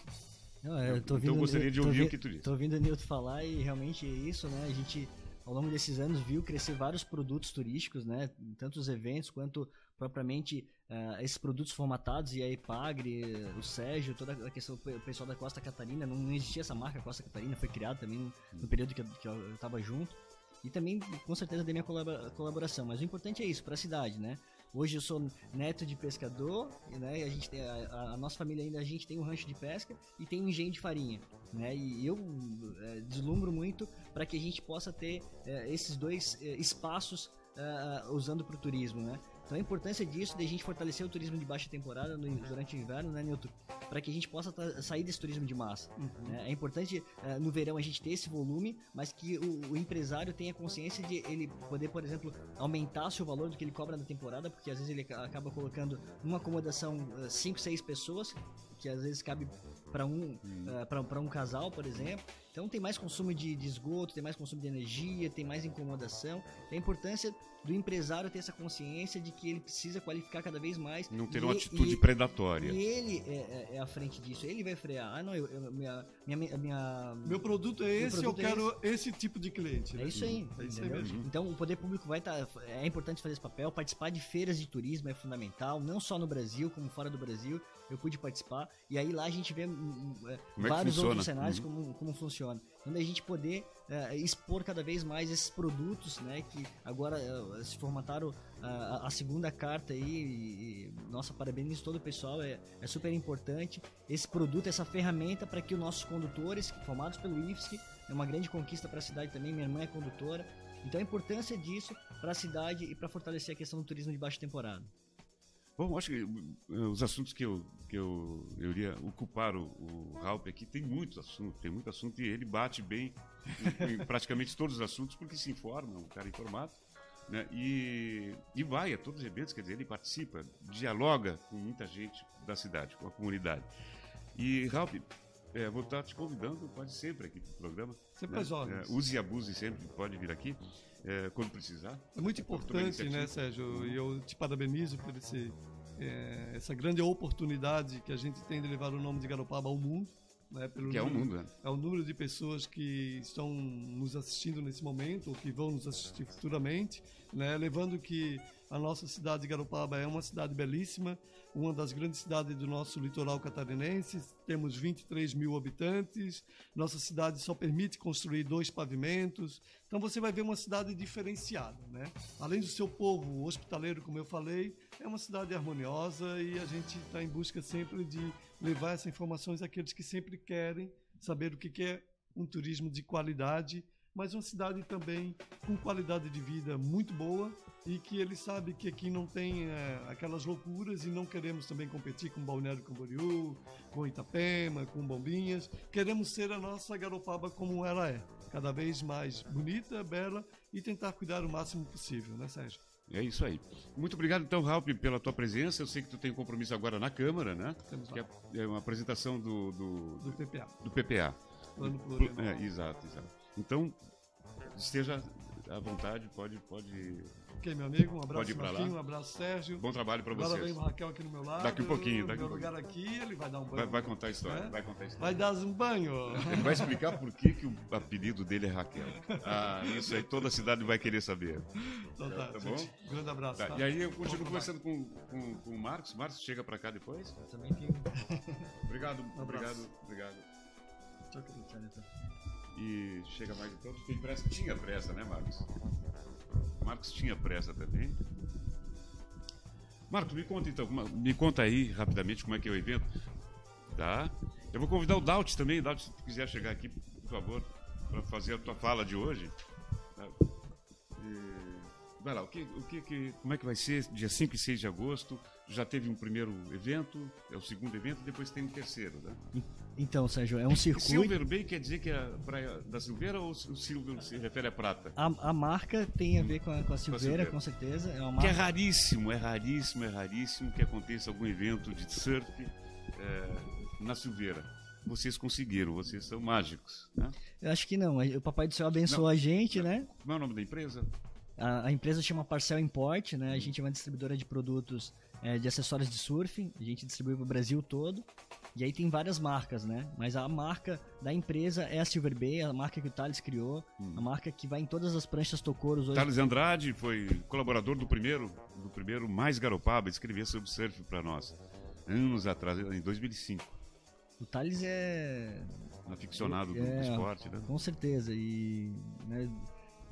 Não, eu tô
Então eu gostaria de ouvir o
vi-
que tu disse.
Tô ouvindo o Nilton falar e realmente é isso, né? A gente, ao longo desses anos, viu crescer vários produtos turísticos, né? Tanto os eventos quanto propriamente ah, esses produtos formatados, e a Epagre, o Sérgio, toda a questão, o pessoal da Costa Catarina, não, não existia essa marca Costa Catarina, foi criada também no, período que eu, que eu tava junto. E também, com certeza, dei minha colabora- colaboração. Mas o importante é isso, para a cidade, né? Hoje eu sou neto de pescador, né? E a gente tem a, a- nossa família ainda a gente tem um rancho de pesca e tem um engenho de farinha, né? E eu é, deslumbro muito para que a gente possa ter é, esses dois é, espaços é, usando para o turismo, né? Então a importância disso de a gente fortalecer o turismo de baixa temporada no- durante o inverno, né, Nilton? Para que a gente possa sair desse turismo de massa. né? É importante é, no verão a gente ter esse volume, mas que o, o empresário tenha consciência de ele poder, por exemplo, aumentar o valor do que ele cobra na temporada, porque às vezes ele aca- acaba colocando numa acomodação 5, 6 pessoas, que às vezes cabe para um, para um casal, por exemplo. Então tem mais consumo de, de esgoto, tem mais consumo de energia, tem mais incomodação. Tem a importância do empresário ter essa consciência de que ele precisa qualificar cada vez mais.
Não ter
e-
uma atitude
e-
predatória.
e ele é, é- é à frente disso, ele vai frear. Ah, não, eu, eu- minha, minha, minha,
Meu produto é
Meu
esse,
produto
eu
é
quero esse tipo de cliente.
é
né?
isso aí.
É isso aí mesmo.
Então o poder público vai estar. é importante fazer esse papel, participar de feiras de turismo é fundamental, não só no Brasil, como fora do Brasil. Eu pude participar. E aí lá a gente vê hum, hum, é,
é
vários outros cenários
Uhum.
como, como funciona. Onde a gente poder é, expor cada vez mais esses produtos, né? Que agora é, se formataram a, a segunda carta aí. E, e, nossa, parabenizo todo o pessoal, é, é super importante. Esse produto, essa ferramenta para que os nossos condutores, formados pelo IFSC, é uma grande conquista para a cidade também. Minha irmã é condutora. Então a importância disso para a cidade e para fortalecer a questão do turismo de baixa temporada.
Bom, acho que eh, os assuntos que eu, que eu, eu iria ocupar o, o aqui, tem muitos assuntos, tem muito assunto e ele bate bem em, em praticamente todos os assuntos porque se informa, é um cara informado, né? E, e vai a todos os eventos, quer dizer, ele participa, dialoga com muita gente da cidade, com a comunidade. E, Ralph, eh, vou estar te convidando, pode sempre aqui para o programa.
Sempre
né?
às ordens.
Eh, use e abuse sempre, pode vir aqui, eh, quando precisar.
É muito
a
importante, né. Sérgio? E eu te parabenizo por esse, é, essa grande oportunidade que a gente tem de levar o nome de Garopaba ao mundo. Né, pelo
Que é o mundo, né?
é o número de pessoas que estão nos assistindo nesse momento ou que vão nos assistir futuramente, né? levando que a nossa cidade de Garopaba é uma cidade belíssima, uma das grandes cidades do nosso litoral catarinense. Temos 23 mil habitantes, nossa cidade só permite construir dois pavimentos. Então você vai ver uma cidade diferenciada. Né? Além do seu povo hospitaleiro, como eu falei, é uma cidade harmoniosa e a gente está em busca sempre de levar essas informações àqueles que sempre querem saber o que é um turismo de qualidade, mas uma cidade também com qualidade de vida muito boa e que ele sabe que aqui não tem eh, aquelas loucuras e não queremos também competir com Balneário Camboriú, com Itapema, com Bombinhas. Queremos ser a nossa Garopaba como ela é, cada vez mais bonita, bela e tentar cuidar o máximo possível, né, Sérgio?
É isso aí. Muito obrigado, então, Ralph, pela tua presença. Eu sei que tu tem um compromisso agora na Câmara, né?
Temos
Que
lá,
é é uma apresentação do, do,
do PPA,
do PPA.
Plano Plurianual.
É, exato, exato. Então, esteja à vontade, pode, pode.
Ok, meu amigo, um abraço. Marquinhos, um abraço Sérgio.
Bom trabalho para
Agora
vocês.
vem o Raquel aqui no meu lado.
Daqui um pouquinho, daqui
no
um
meu lugar aqui, ele vai dar um banho.
Vai, vai contar a história,
É?
vai contar história.
Vai dar um banho.
Ele vai explicar por que, que o apelido dele é Raquel. Ah, isso aí toda a cidade vai querer saber.
Então tá,
Tá
gente. Grande abraço.
Tá,
tá?
E aí eu continuo conversando com, com, com o Marcos. Marcos, chega para cá depois.
Também tenho.
Obrigado,
Um
obrigado, obrigado.
Tchau, querido.
E chega mais então. Tu tem pressa? Tinha pressa, né, Marcos? Marcos tinha pressa também. Marcos, me conta então, me conta aí rapidamente como é que é o evento. Tá? Eu vou convidar o Daut também. Daut, se tu quiser chegar aqui, por favor, para fazer a tua fala de hoje. Tá? E- Vai lá, o que, o que, que- como é que vai ser dia 5 e 6 de agosto? Já teve um primeiro evento, é o segundo evento, depois tem um terceiro, né?
Então, Sérgio, é um circuito.
Silver Bay quer dizer que é a praia da Silveira ou o Silver se refere à prata?
A, a marca tem a ver com a, com a Silveira,
Silveira.
com certeza. É uma
Que é
marca.
raríssimo, é raríssimo, é raríssimo que aconteça algum evento de surf é, na Silveira. Vocês conseguiram, vocês são mágicos. Né?
Eu acho que não. O Papai do Céu abençoou a gente, né?
Como é o nome da empresa?
A, a empresa chama Parcel Import, né? A gente é uma distribuidora de produtos é, de acessórios de surf. A gente distribui para o Brasil todo. E aí tem várias marcas, né? Mas a marca da empresa é a Silver Bay, a marca que o Thales criou, a marca que vai em todas as pranchas Tocoros hoje.
Thales Andrade foi colaborador do primeiro, do primeiro Mais Garopaba, escrevia sobre surf para nós. Anos atrás, em 2005.
O Thales é
Aficionado do, do
É.
esporte, né?
Com certeza. E né,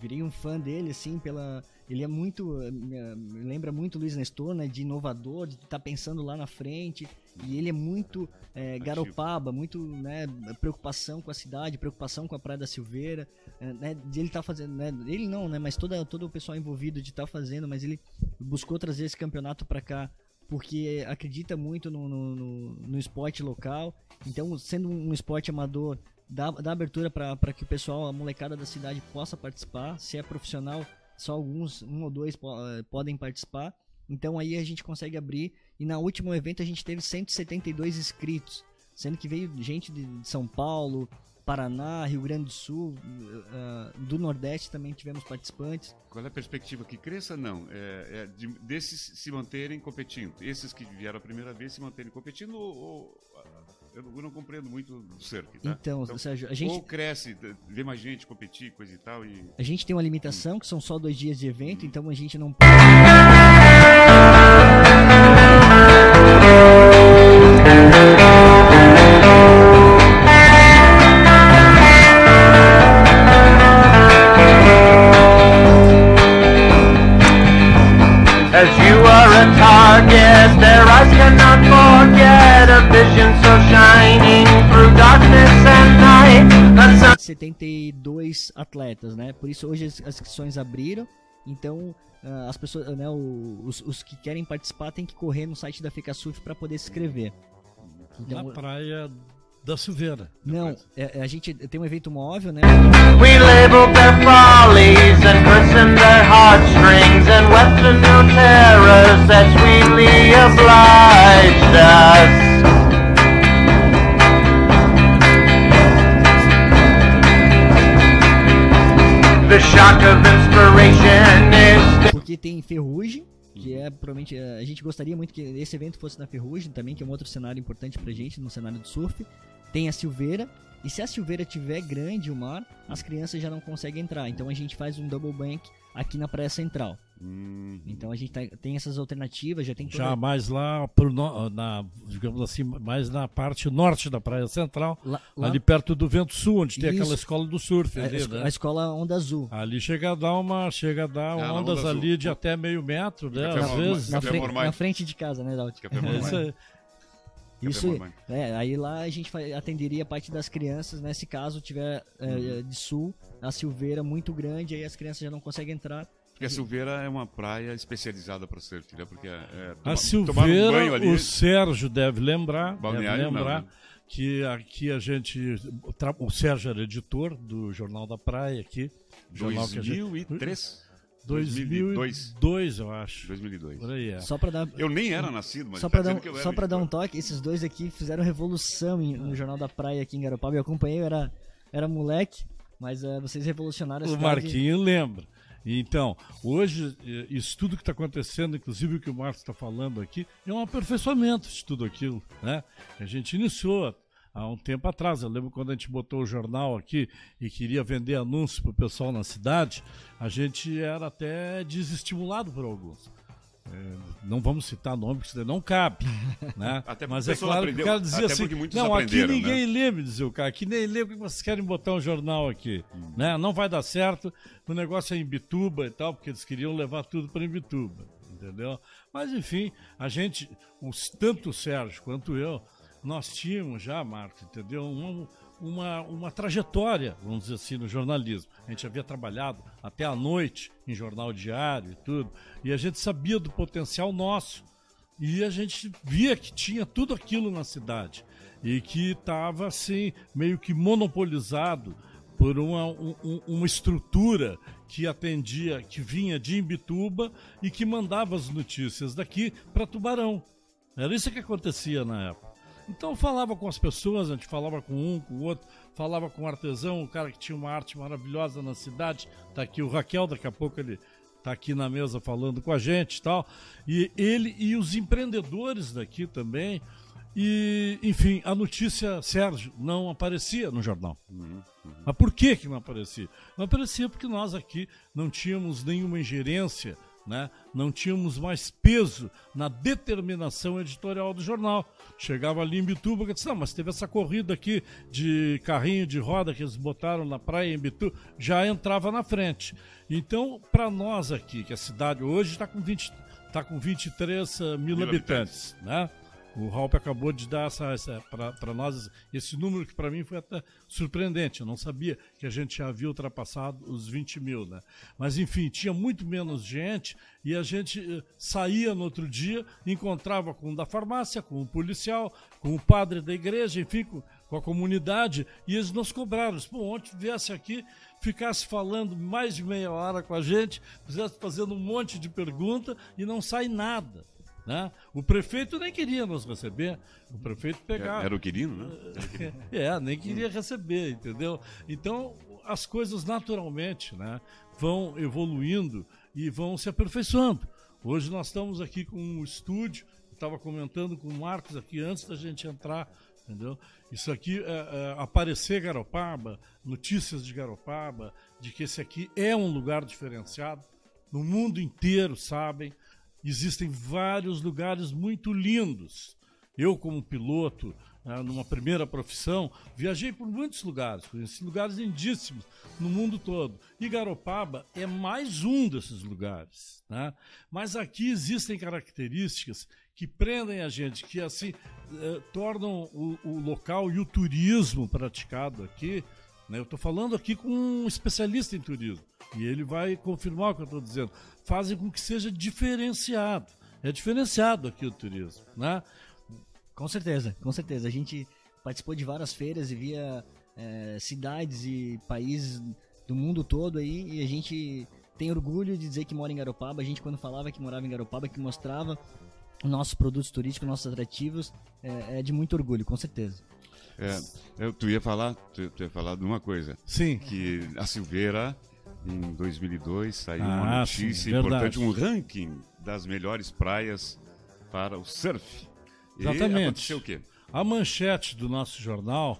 virei um fã dele, assim, pela. Ele é muito. eh, Me me lembra muito o Luiz Nestor, né? De inovador, de estar pensando lá na frente. E ele é muito eh, garopaba, muito né, preocupação com a cidade, preocupação com a Praia da Silveira. eh, né, de ele tá fazendo. Né, ele não, né? Mas toda, todo o pessoal envolvido de estar fazendo, mas ele buscou trazer esse campeonato para cá. Porque acredita muito no, no, no, no esporte local. Então, sendo um esporte amador, dá, abertura para que o pessoal, a molecada da cidade possa participar. Se é profissional, só alguns, um ou dois eh, podem participar. Então aí a gente consegue abrir. E na último evento a gente teve 172 inscritos, sendo que veio gente de, São Paulo, Paraná, Rio Grande do Sul, ah, do Nordeste também tivemos participantes.
Qual é a perspectiva? Que cresça? Não. É, é de- desses se manterem competindo. Esses que vieram a primeira vez se manterem competindo ou. ou- eu não- eu não compreendo muito do surf. Tá?
Então, Sérgio, a gente,
Ou cresce, vê mais gente competir, coisa e tal, e.
a gente tem uma limitação que são só dois dias de evento, então a gente não
As you are a target, their eyes cannot forget
72 atletas, né? Por isso hoje as as inscrições abriram. Então ah, as pessoas, né, os, os que querem participar têm que correr no site da FICASUF para poder se inscrever. Então,
Na praia da Silveira.
não, é- é, a gente tem um evento móvel, né?
We labeled their follies and christened their heartstrings and wept new terrors that sweetly obliged us.
Porque tem ferrugem, que é provavelmente é, a gente gostaria muito que esse evento fosse na Ferrugem também, que é um outro cenário importante pra gente no cenário do surf. Tem a Silveira, e se a Silveira tiver grande o mar, as crianças já não conseguem entrar. Então a gente faz um double bank aqui na Praia Central.
Hum,
Então a gente tá- tem essas alternativas, já tem toda-
Já mais lá, pro no- na, digamos assim, mais na parte norte da Praia Central,
lá, lá-
ali perto do Vento Sul, onde tem
Isso.
aquela escola do surf
a,
ali,
esco-
né?
a escola Onda Azul.
Ali chega a dar uma, chega a dar
Ah,
ondas
Onda
ali
Azul.
de até meio metro, né? Às vezes.
Na,
Mormai.
na frente de casa, né, Daut?
É isso aí.
Isso, é, aí lá a gente atenderia a parte das crianças, né? Se caso tiver é, de sul, a Silveira muito grande, aí as crianças já não conseguem entrar.
Porque a Silveira é uma praia especializada para surf, né? Porque é, é,
A
toma- um banho
Silveira,
ali.
o Sérgio deve lembrar,
Balneário,
deve lembrar
não, né?
que aqui a gente, o o Sérgio era editor do Jornal da Praia aqui, jornal que a gente,
2003?
2002,
2002.
eu acho,
2002.
por aí é.
Só pra dar,
Eu nem era nascido, mas
só
tá
pra, dar,
dizendo
um-
que eu era
só pra dar um toque, esses dois aqui fizeram revolução em- no Jornal da Praia aqui em Garopaba. Eu acompanhei, eu era, era moleque, mas eh, vocês revolucionaram a
O
cidade.
Marquinho lembra. Então, hoje, eh, isso tudo que está acontecendo, inclusive o que o Marcos está falando aqui, é um aperfeiçoamento de tudo aquilo, né? A gente iniciou há um tempo atrás. Eu lembro quando a gente botou o jornal aqui e queria vender anúncios para o pessoal na cidade, a gente era até desestimulado por alguns. É, não vamos citar nome, porque isso não cabe, né?
Até
Mas é claro que
aprendeu-
o cara dizia assim, não, aqui ninguém lê, me dizia o cara, aqui nem lê, porque vocês querem botar um jornal aqui,
Hum.
né? Não vai dar certo, o negócio é em Bituba e tal, porque eles queriam levar tudo para Bituba, entendeu? Mas enfim, a gente, os, tanto o Sérgio quanto eu, nós tínhamos já, Marcos, entendeu? Um- uma, uma trajetória, vamos dizer assim, no jornalismo. A gente havia trabalhado até à noite em jornal diário e tudo, e a gente sabia do potencial nosso. E a gente via que tinha tudo aquilo na cidade e que estava assim meio que monopolizado por uma, um- um- uma estrutura que atendia, que vinha de Imbituba e que mandava as notícias daqui para Tubarão. Era isso que acontecia na época. Então eu falava com as pessoas, a gente falava com um, com o outro, falava com o artesão, o cara que tinha uma arte maravilhosa na cidade. Tá aqui o Raquel, daqui a pouco ele tá aqui na mesa falando com a gente e tal. E ele e os empreendedores daqui também. E, enfim, a notícia, Sérgio, não aparecia no jornal. Mas por que, que não aparecia? Não aparecia porque nós aqui não tínhamos nenhuma ingerência, né? não tínhamos mais peso na determinação editorial do jornal. Chegava ali em Bituba e disse, não, mas teve essa corrida aqui de carrinho de roda que eles botaram na praia em Bituba, já entrava na frente. Então, para nós aqui, que a cidade hoje está com 20, tá com 23 mil,
Mil
habitantes, né? O Ralph acabou de dar essa, para nós esse número que para mim foi até surpreendente. Eu não sabia que a gente já havia ultrapassado os 20 mil, né? Mas enfim, tinha muito menos gente e a gente eh, saía no outro dia, encontrava com o da farmácia, com o policial, com o padre da igreja, enfim, com, com a comunidade e eles nos cobraram. Pô, ontem viesse aqui, ficasse falando mais de meia hora com a gente, fizesse fazendo um monte de pergunta e não sai nada. Né? O prefeito nem queria nos receber. O prefeito pegava.
Era o Quirino, né?
É, nem queria receber, entendeu? Então, as coisas naturalmente né, vão evoluindo e vão se aperfeiçoando. Hoje nós estamos aqui com um estúdio, estava comentando com o Marcos aqui antes da gente entrar, entendeu? Isso aqui, é, é, aparecer Garopaba, notícias de Garopaba, de que esse aqui é um lugar diferenciado, no mundo inteiro sabem, existem vários lugares muito lindos. Eu, como piloto, né, numa primeira profissão, viajei por muitos lugares, conheci lugares lindíssimos no mundo todo. E Garopaba é mais um desses lugares. Né? Mas aqui existem características que prendem a gente, que assim eh, tornam o, o local e o turismo praticado aqui. Né? Eu estou falando aqui com um especialista em turismo e ele vai confirmar o que eu estou dizendo. Fazem com que seja diferenciado. É diferenciado aqui o turismo, né?
Com certeza, com certeza. A gente participou de várias feiras e via é, cidades e países do mundo todo aí e a gente tem orgulho de dizer que mora em Garopaba. A gente quando falava que morava em Garopaba, que mostrava nossos produtos turísticos, nossos atrativos, é, é de muito orgulho, com certeza.
É, eu- tu ia falar, tu, tu ia falar de uma coisa,
Sim.
que a Silveira em 2002 saiu
Ah,
uma
sim,
notícia
verdade.
importante, um ranking das melhores praias para o surf. E
Exatamente.
aconteceu o quê?
A manchete do nosso jornal,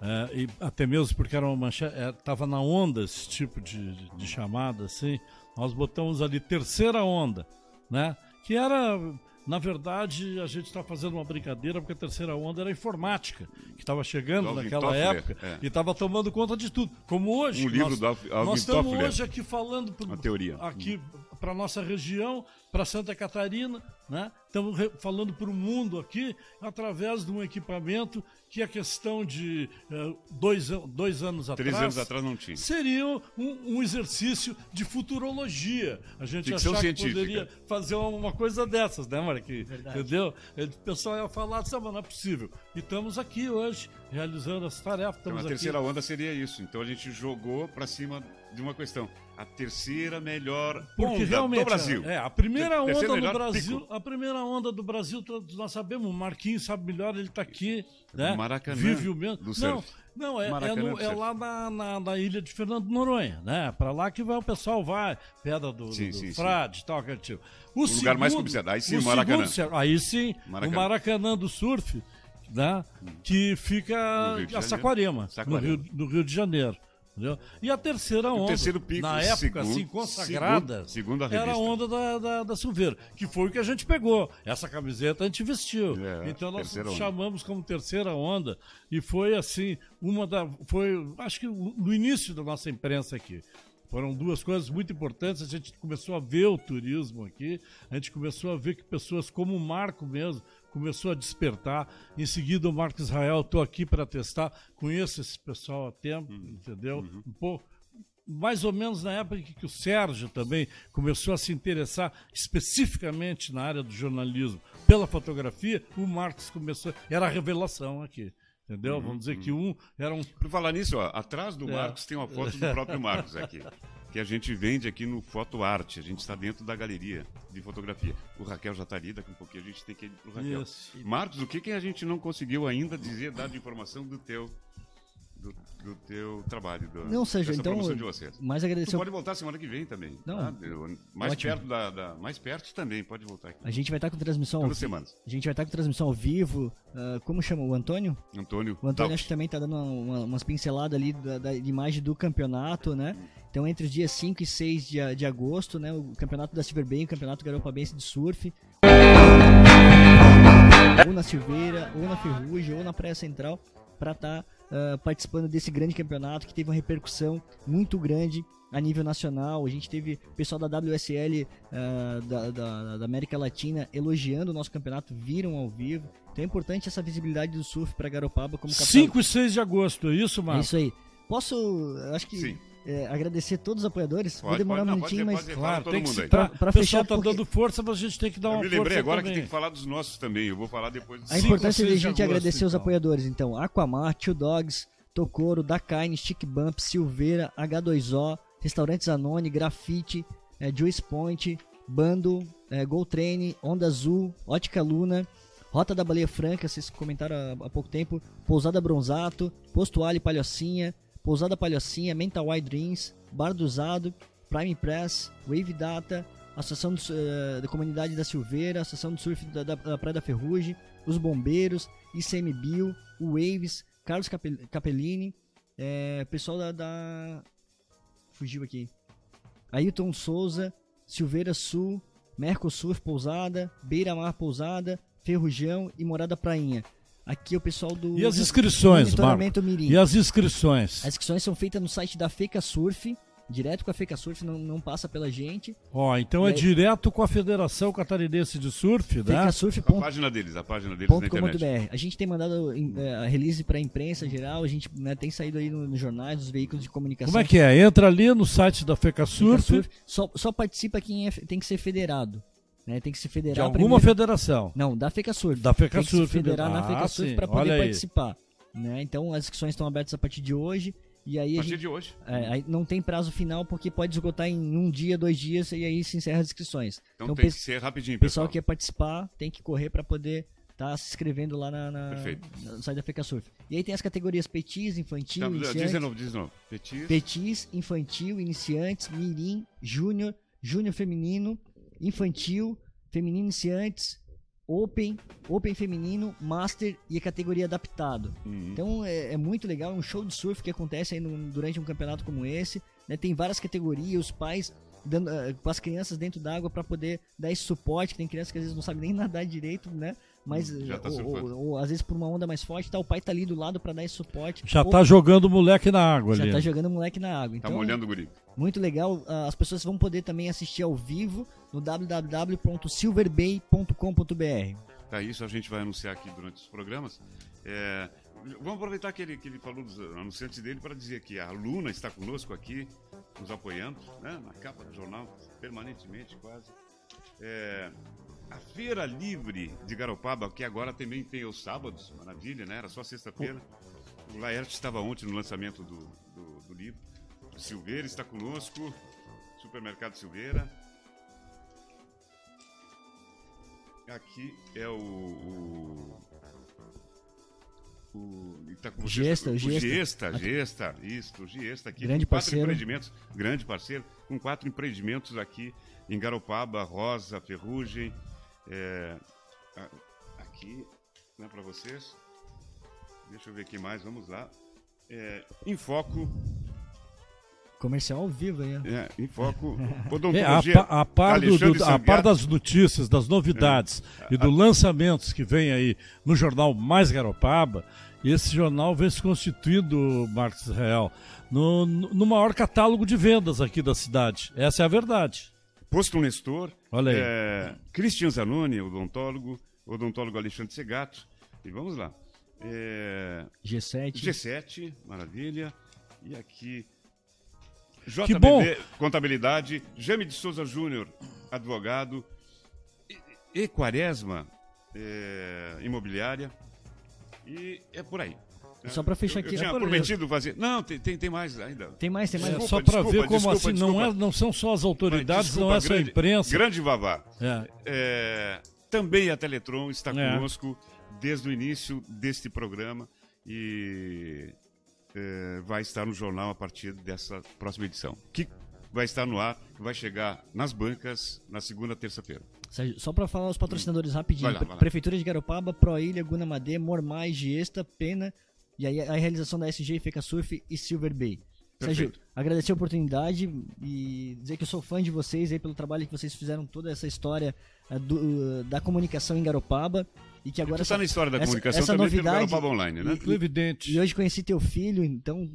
é, e até mesmo porque era uma manchete, estava na onda esse tipo de, de, de chamada, assim, nós botamos ali terceira onda, né? Que era, na verdade, a gente está fazendo uma brincadeira porque a terceira onda era a informática, que estava chegando
Alvin
naquela
Toffler,
época
é.
e estava tomando conta de tudo. Como hoje.
Um livro
nós,
Alf- Alvin
Nós estamos
Toffler.
hoje aqui falando
Uma teoria.
aqui para nossa região, para Santa Catarina, né? Estamos falando para o mundo aqui através de um equipamento que a questão de eh, dois, dois anos
Três
atrás
anos atrás não tinha.
seria um, um exercício de futurologia. A gente
Ficção
achar
científica.
que poderia fazer uma, coisa dessas, né, Marquinhos?
Verdade.
Entendeu? O pessoal ia falar, assim, "Ah, mas não é possível. E estamos aqui hoje, realizando essa tarefa.
Então,
Estamos
a
aqui.
terceira onda seria isso. Então a gente jogou para cima de uma questão. A terceira melhor
Porque
onda
realmente
do Brasil.
É, a primeira onda do Brasil,
pico.
a primeira onda do Brasil, todos nós sabemos, o Marquinhos sabe melhor, ele está aqui, né?
Maracanã
Vive o mesmo. não,
surf.
não é, é, no- é lá na, na, na ilha de Fernando Noronha, né? Para lá que vai, o pessoal vai, pedra do,
Sim,
do
sim, sim.
Frade, e tal, aquele tipo. O,
lugar mais cobiçado. Aí sim,
o
o Maracanã.
segundo aí sim,
Maracanã.
o Maracanã do surf, né? Que fica a. Saquarema,
Saquarema.
No, Rio, no Rio de Janeiro. Entendeu? E a terceira onda,
terceiro pico,
na época
segundo-
assim, consagrada,
segundo- segundo a
era a onda da, da, da Silveira, que foi o que a gente pegou. Essa camiseta a gente vestiu.
É,
então nós
terceira onda.
chamamos como terceira onda e foi assim, uma da. Foi, acho que no início da nossa imprensa aqui. Foram duas coisas muito importantes. A gente começou a ver o turismo aqui, a gente começou a ver que pessoas como o Marco mesmo começou a despertar. Em seguida, o Marco Israel, estou aqui para testar. Conheço esse pessoal há tempo,
Uhum.
entendeu? Um pouco mais ou menos na época que o Sérgio também começou a se interessar especificamente na área do jornalismo pela fotografia, o Marcos começou, era a revelação aqui, entendeu? Vamos dizer que um era um
Por falar nisso, ó, atrás do
É.
Marcos tem uma foto do próprio Marcos aqui. Que a gente vende aqui no Foto Arte. A gente está dentro da galeria de fotografia. O Raquel já está ali, daqui a um pouquinho a gente tem que ir pro Raquel.
Isso.
Marcos, o que, que a gente não conseguiu ainda dizer, dar de informação do teu, do, do teu trabalho? Do,
Não,
dessa
então.
de vocês.
Mais
Tu
agradecer.
pode voltar semana que vem também.
Não.
tá? Mais
Ótimo.
perto da, da- Mais perto também, pode voltar aqui.
A gente vai estar com transmissão
Todas semanas.
A gente vai estar com transmissão ao vivo. ah, como chama? O Antônio?
Antônio.
O Antônio acho que também tá dando uma- uma- umas pinceladas ali da, da imagem do campeonato, né? Então, entre os dias 5 e 6 de, de agosto, né? O campeonato da Silver Bay, o campeonato garopabense de surf. Ou na Silveira, ou na Ferrugem, ou na Praia Central, para estar participando desse grande campeonato que teve uma repercussão muito grande a nível nacional. A gente teve o pessoal da WSL ah, da, da- da América Latina elogiando o nosso campeonato, viram ao vivo. Então é importante essa visibilidade do surf para Garopaba como capital
5 e 6 de agosto, é isso,
é
Marcos?
isso aí. Posso, acho que,
Sim.
É, agradecer todos os apoiadores. Vou
Pode,
demorar
pode,
um minutinho, mas
pode.
Claro,
todo
tem que
mundo aí.
pra,
fechar,
tá
porque-
dando força, mas a gente tem que dar
Eu
uma
me
força
lembrei agora
também.
que tem que falar dos nossos também. Eu vou falar depois dos
a importância de a gente agradecer os
então.
apoiadores, então. Aquamar, Tio Dogs, Tocoro, Dakaine, Stick Bump, Silveira, H2O, Restaurantes Anone, Grafite, é, Juice Point, Bando, é, Gol Train, Onda Azul, Ótica Luna, Rota da Baleia Franca, vocês comentaram há, há pouco tempo, Pousada Bronzato, Posto Ali Palhocinha, Pousada Palhocinha, Mental Wide Dreams, Bar do Usado, Prime Press, Wave Data, Associação eh, da Comunidade da Silveira, Associação do Surf da, da- da Praia da Ferrugem, Os Bombeiros, ICMBio, o Waves, Carlos Capel- Capellini, eh, pessoal da, da- Fugiu aqui. Ailton Souza, Silveira Sul, Mercosurf Pousada, Beira Mar Pousada, Ferrujão e Morada Prainha. Aqui é o pessoal do
E as inscrições,
Monitoramento Mirim.
E as inscrições?
As inscrições são feitas no site da Feca Surf, direto com a Feca Surf, não, não passa pela gente.
Ó, então
E
é
aí-
direto com a Federação Catarinense de Surf, né?
A página deles, a página deles na internet.
A gente tem mandado eh, a release para a imprensa geral, a gente né, tem saído aí no- nos jornais, nos veículos de comunicação.
Como é que é? Entra ali no site da Feca Surf,
Feca Surf, Só, só participa quem é- tem que ser federado. Né? Tem que se
de
federar
alguma
primeiro.
federação.
Não, da Feca Surf.
Da Feca
tem que
Surf,
se federar na
ah,
Feca Surf
sim,
para poder participar. Né? Então as inscrições estão abertas a partir de hoje. E aí
A
a
partir
gente
de hoje.
É, aí não tem prazo final porque pode esgotar em um dia, dois dias e aí se encerra as inscrições.
Então,
Então,
tem
pe-
que ser rapidinho,
o pessoal
pessoal.
que quer participar tem que correr para poder estar se inscrevendo lá na, na-
Perfeito.
no site da Feca Surf. E aí tem as categorias petis, infantil,
Tá,
iniciante,
diz de novo, diz de novo. Petis.
petis, infantil, iniciantes, mirim, júnior, júnior feminino infantil, feminino iniciantes, Open, Open feminino, Master e a categoria adaptado.
Uhum.
Então é, é muito legal, é um show de surf que acontece aí no- durante um campeonato como esse. né? Tem várias categorias, os pais dando, ah, com as crianças dentro d'água para poder dar esse suporte. que Tem crianças que às vezes não sabem nem nadar direito, né? Mas
Hum, já tá
ou, ou- ou às vezes por uma onda mais forte, tá, o pai tá ali do lado para dar esse suporte.
Já
Ou
tá jogando o moleque na água
já
ali.
tá jogando o moleque na água.
Tá
Então,
molhando o guri.
muito legal. Ah, As pessoas vão poder também assistir ao vivo no www.silverbay.com.br.
Tá, isso a gente vai anunciar aqui durante os programas. É, vamos aproveitar que ele, que ele falou dos anunciantes dele para dizer que a Luna está conosco aqui, nos apoiando, né, na capa do jornal, permanentemente quase. É, a Feira Livre de Garopaba, que agora também tem os sábados, maravilha, né? Era só sexta-feira. O Laerte estava ontem no lançamento do, do, do livro. O Silveira está conosco, Supermercado Silveira. Aqui é o. o, o tá com você,
Gesta,
o
Gesta.
Gesta, Gesta, isso, o Gesta aqui.
Grande parceiro.
empreendimentos, grande parceiro, com quatro empreendimentos aqui em Garopaba, Rosa, Ferrugem. é, aqui, né, para vocês. Deixa eu ver aqui mais, vamos lá. É, em foco,
Comercial ao vivo aí,
é, em foco,
É, a, a par, do- do- a par das notícias, das novidades e dos lançamentos que vem aí no jornal Mais Garopaba, esse jornal vem se constituindo, Marcos Real, no, no no maior catálogo de vendas aqui da cidade. Essa é a verdade.
Posto Nestor,
Olha aí.
é, Cristian Zanoni, odontólogo, odontólogo Alexandre Segato. E vamos lá. É,
G7.
G7, maravilha. E aqui. JBD,
Que bom.
Contabilidade. Jame de Souza Júnior, advogado. E, e Quaresma, é, imobiliária. E é por aí.
Só pra fechar
Eu-
aqui,
Eu tinha
é
prometido fazer. Não, tem, tem, tem mais ainda.
Tem mais, tem mais.
É,
Desculpa,
só para
desculpa,
ver como
desculpa,
assim, não, é,
desculpa.
não são só as autoridades,
Desculpa,
não é só a imprensa.
Grande Vavá.
É.
É, também a Teletron está
É.
conosco desde o início deste programa e é, vai estar no jornal a partir dessa próxima edição. Que vai estar no ar, vai chegar nas bancas na segunda terça-feira.
Sérgio, Só pra falar os patrocinadores rapidinho.
Vai lá, vai lá.
Prefeitura de Garopaba, Proilha, Gunamadê, Mormais, Giesta, Pena e aí a realização da SG, Feca Surf e Silver Bay. Sérgio,
Perfeito.
agradecer a oportunidade e dizer que eu sou fã de vocês aí pelo trabalho que vocês fizeram toda essa história eh, do- da comunicação em Garopaba e que agora
Você está na história da
essa-
comunicação
essa
também
novidade-
pelo Garopaba Online, né?
Tudo evidente.
e hoje conheci teu filho, então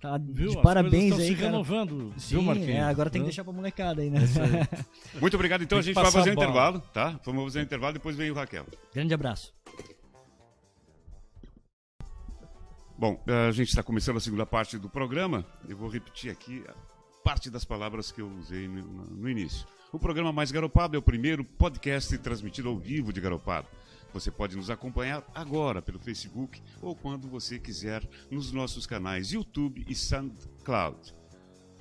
tá
Viu?
de
As
parabéns aí,
estão se
cara.
renovando,
Sim,
viu, Marquinhos?
é, agora tem que deixar pra molecada aí, né?
Muito obrigado. Então
Tem
a gente vai fazer um intervalo, tá? Vamos fazer um intervalo, depois vem o Raquel.
Grande abraço.
Bom, a gente está começando a segunda parte do programa. Eu vou repetir aqui parte das palavras que eu usei no, no início. O programa Mais Garopaba é o primeiro podcast transmitido ao vivo de Garopaba. Você pode nos acompanhar agora pelo Facebook ou quando você quiser nos nossos canais YouTube e SoundCloud.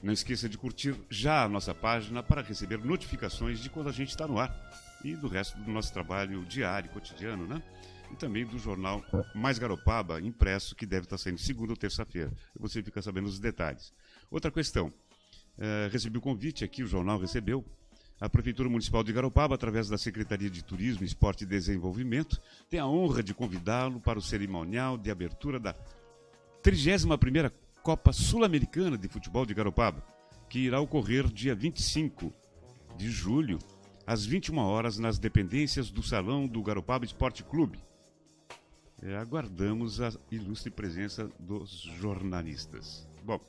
Não esqueça de curtir já a nossa página para receber notificações de quando a gente está no ar e do resto do nosso trabalho diário, cotidiano, né? E também do jornal Mais Garopaba, impresso, que deve estar saindo segunda ou terça-feira. Você fica sabendo os detalhes. Outra questão. eh, recebi o convite aqui, o jornal recebeu. A Prefeitura Municipal de Garopaba, através da Secretaria de Turismo, Esporte e Desenvolvimento, tem a honra de convidá-lo para o cerimonial de abertura da 31ª Copa Sul-Americana de Futebol de Garopaba, que irá ocorrer dia 25 de julho, às 21 horas, nas dependências do Salão do Garopaba Esporte Clube. É, aguardamos a ilustre presença dos jornalistas. Bom,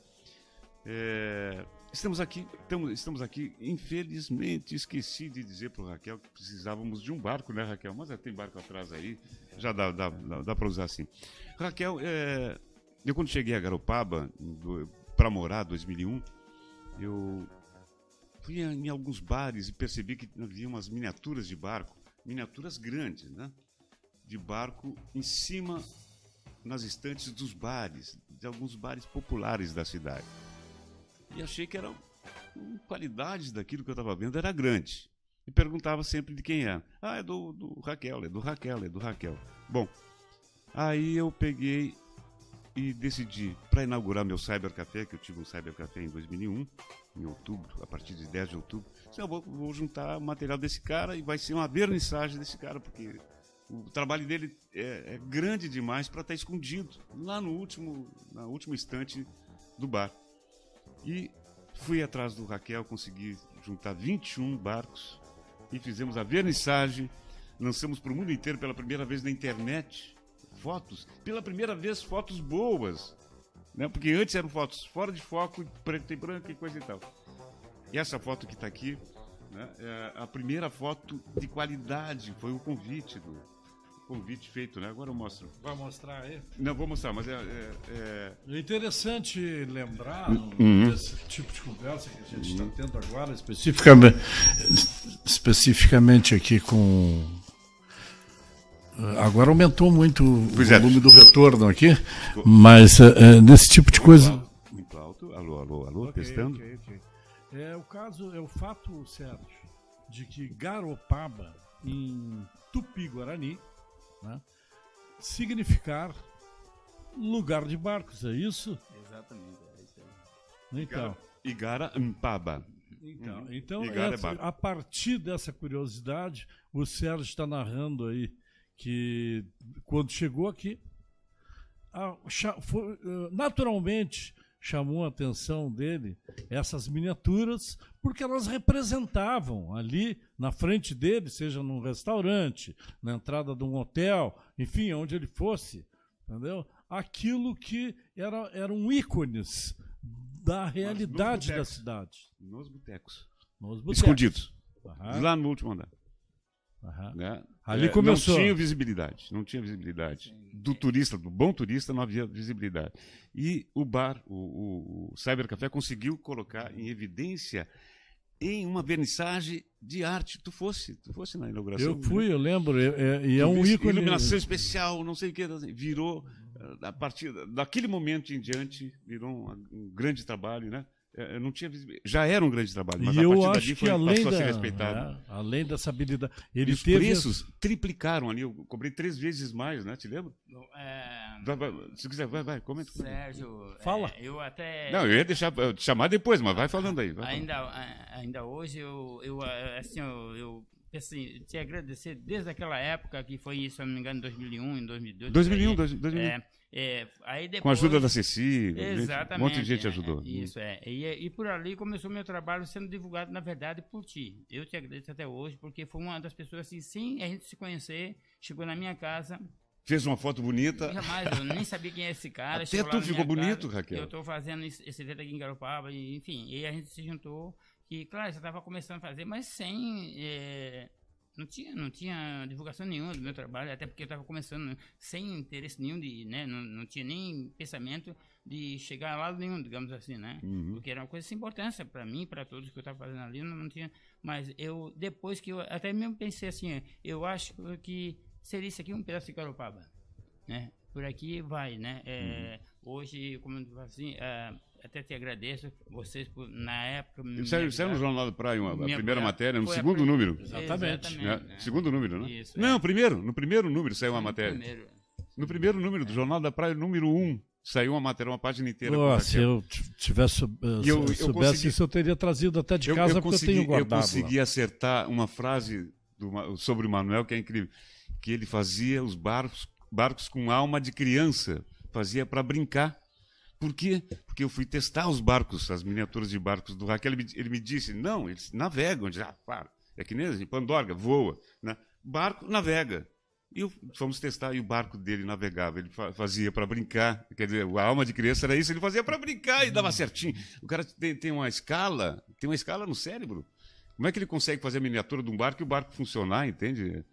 é, estamos aqui, tamo- estamos aqui, infelizmente esqueci de dizer para Raquel que precisávamos de um barco, né, Raquel? Mas é, tem barco atrás aí, já dá, dá, dá, dá para usar assim. Raquel, é, eu quando cheguei a Garopaba, para morar, 2001, eu fui em alguns bares e percebi que havia umas miniaturas de barco, miniaturas grandes, né? De barco em cima, nas estantes dos bares, de alguns bares populares da cidade. E achei que era hum, qualidade daquilo que eu estava vendo era grande. E perguntava sempre de quem é. Ah, é do, do Raquel, é do Raquel, é do Raquel. Bom, aí eu peguei e decidi, para inaugurar meu Cybercafé, que eu tive um Cybercafé em 2001, em outubro, a partir de 10 de outubro, eu vou, vou juntar o material desse cara e vai ser uma vernissagem desse cara, porque o trabalho dele é, é grande demais para estar escondido lá no último, na última estante do bar. E fui atrás do Raquel, consegui juntar 21 barcos e fizemos a vernissagem. Lançamos para o mundo inteiro pela primeira vez na internet fotos, pela primeira vez fotos boas, né? Porque antes eram fotos fora de foco, preto e branco e coisa e tal. E essa foto que está aqui, né, é a primeira foto de qualidade, foi o convite do convite feito, né? Agora eu mostro.
Vai mostrar aí?
Não, vou mostrar, mas é, é, é...
É interessante lembrar
Uhum.
desse tipo de conversa que a gente está tendo agora, especificamente, especificamente aqui com. Agora aumentou muito o
Pois é.
volume do retorno aqui, mas eh, eh, nesse tipo de coisa.
Muito alto. Alô, alô, alô,
Ok,
testando.
ok, ok. É o caso, é o fato, Sérgio, de que Garopaba, em Tupi-Guarani, né, significar lugar de barcos, é isso?
Exatamente, é isso aí.
Então,
Igara Mpaba.
então,
Uhum.
então
Igara é
essa- a partir dessa curiosidade, o Sérgio está narrando aí que quando chegou aqui, a- foi, eh, naturalmente chamou a atenção dele essas miniaturas, porque elas representavam ali na frente dele, seja num restaurante, na entrada de um hotel, enfim, onde ele fosse, entendeu? Aquilo que era, eram ícones da realidade da
botecos.
cidade.
Nos botecos.
Nos botecos.
Escondidos.
Aham,
Lá no último andar.
aham.
né?
Ali
É,
começou.
Não tinha visibilidade. Não tinha visibilidade. Do turista, do bom turista, não havia visibilidade. E o bar, o, o, o Cybercafé, conseguiu colocar em evidência em uma vernissagem de arte. Tu fosse, tu fosse na inauguração.
Eu fui, eu lembro, é- é- e é
Tu
um
viste
ícone.
Iluminação especial, não sei o que. Virou, eh, a partir daquele momento em diante, virou um, um grande trabalho, né? Eh, não tinha. Já era um grande trabalho, mas
E
a
eu
partir
acho
dali
que
foi,
além
passou a
da,
ser respeitado.
é, além dessa habilidade,
E
ele
os
teve
preços triplicaram ali. Eu cobrei três vezes mais, né? Te lembra?
É,
Vai, vai, se quiser, vai, vai, comenta.
Sérgio,
Fala.
é, eu até.
Não, eu ia deixar eu te chamar depois, mas vai falando aí. vai falando.
ainda, a- ainda hoje eu, eu eh, assim, eu, eu assim, te agradecer desde aquela época que foi, se eu não me engano, em 2001, em 2002.
2001,
por aí.
2001.
É, é, depois,
Com a ajuda da Ceci,
Exatamente.
um monte de gente
é,
ajudou.
é, Isso, é. E, e por ali começou meu trabalho sendo divulgado, na verdade, por ti. Eu te agradeço até hoje, porque foi uma das pessoas assim, sem a gente se conhecer, chegou na minha casa.
Fez uma foto bonita.
Jamais, eu nem sabia quem é esse cara.
Até tu ficou bonito,
casa,
Raquel.
Eu estou fazendo esse evento aqui em Garopaba, enfim, e a gente se juntou. E, claro, já estava começando a fazer, mas sem. eh, não tinha, não tinha divulgação nenhuma do meu trabalho, até porque eu estava começando né, sem interesse nenhum de, né, não, não tinha nem pensamento de chegar a lado nenhum, digamos assim, né?
Uhum.
Porque era uma coisa sem importância para mim, para todos que eu estava fazendo ali, não, não tinha. Mas eu depois que eu até mesmo pensei assim, eu acho que seria isso aqui um pedaço de Garopaba, né? Por aqui vai, né? É, Hoje, como eu assim, ah, até te agradeço vocês por na época
Saiu, saiu no
ajudaram.
Jornal da Praia uma, a
Me
primeira matéria, no
a
segundo
pri-
número.
Exatamente.
né?
né?
Segundo número, né?
Isso,
Não,
é.
primeiro. No primeiro número saiu uma matéria.
Primeiro.
No primeiro número do Jornal da Praia, número 1, um, saiu uma matéria, uma página inteira. com a
Pô, se eu tivesse
E eu- eu
soubesse
consegui-
isso, eu teria trazido até de
eu,
casa
eu
porque
consegui,
eu tenho
eu
guardado. lá.
consegui acertar uma frase do sobre o Manuel que é incrível. Que ele fazia os barcos, barcos com alma de criança. Fazia para brincar. Por quê? Porque eu fui testar os barcos, as miniaturas de barcos do Raquel. Ele me, ele me disse: não, eles navegam. Disse, ah, para. É que nem assim, Pandorga, voa. Né? Barco navega. E eu, fomos testar e o barco dele navegava. Ele fa- fazia para brincar. Quer dizer, a alma de criança era isso. Ele fazia para brincar e dava certinho. O cara tem, tem uma escala, tem uma escala no cérebro. Como é que ele consegue fazer a miniatura de um barco e o barco funcionar, entende?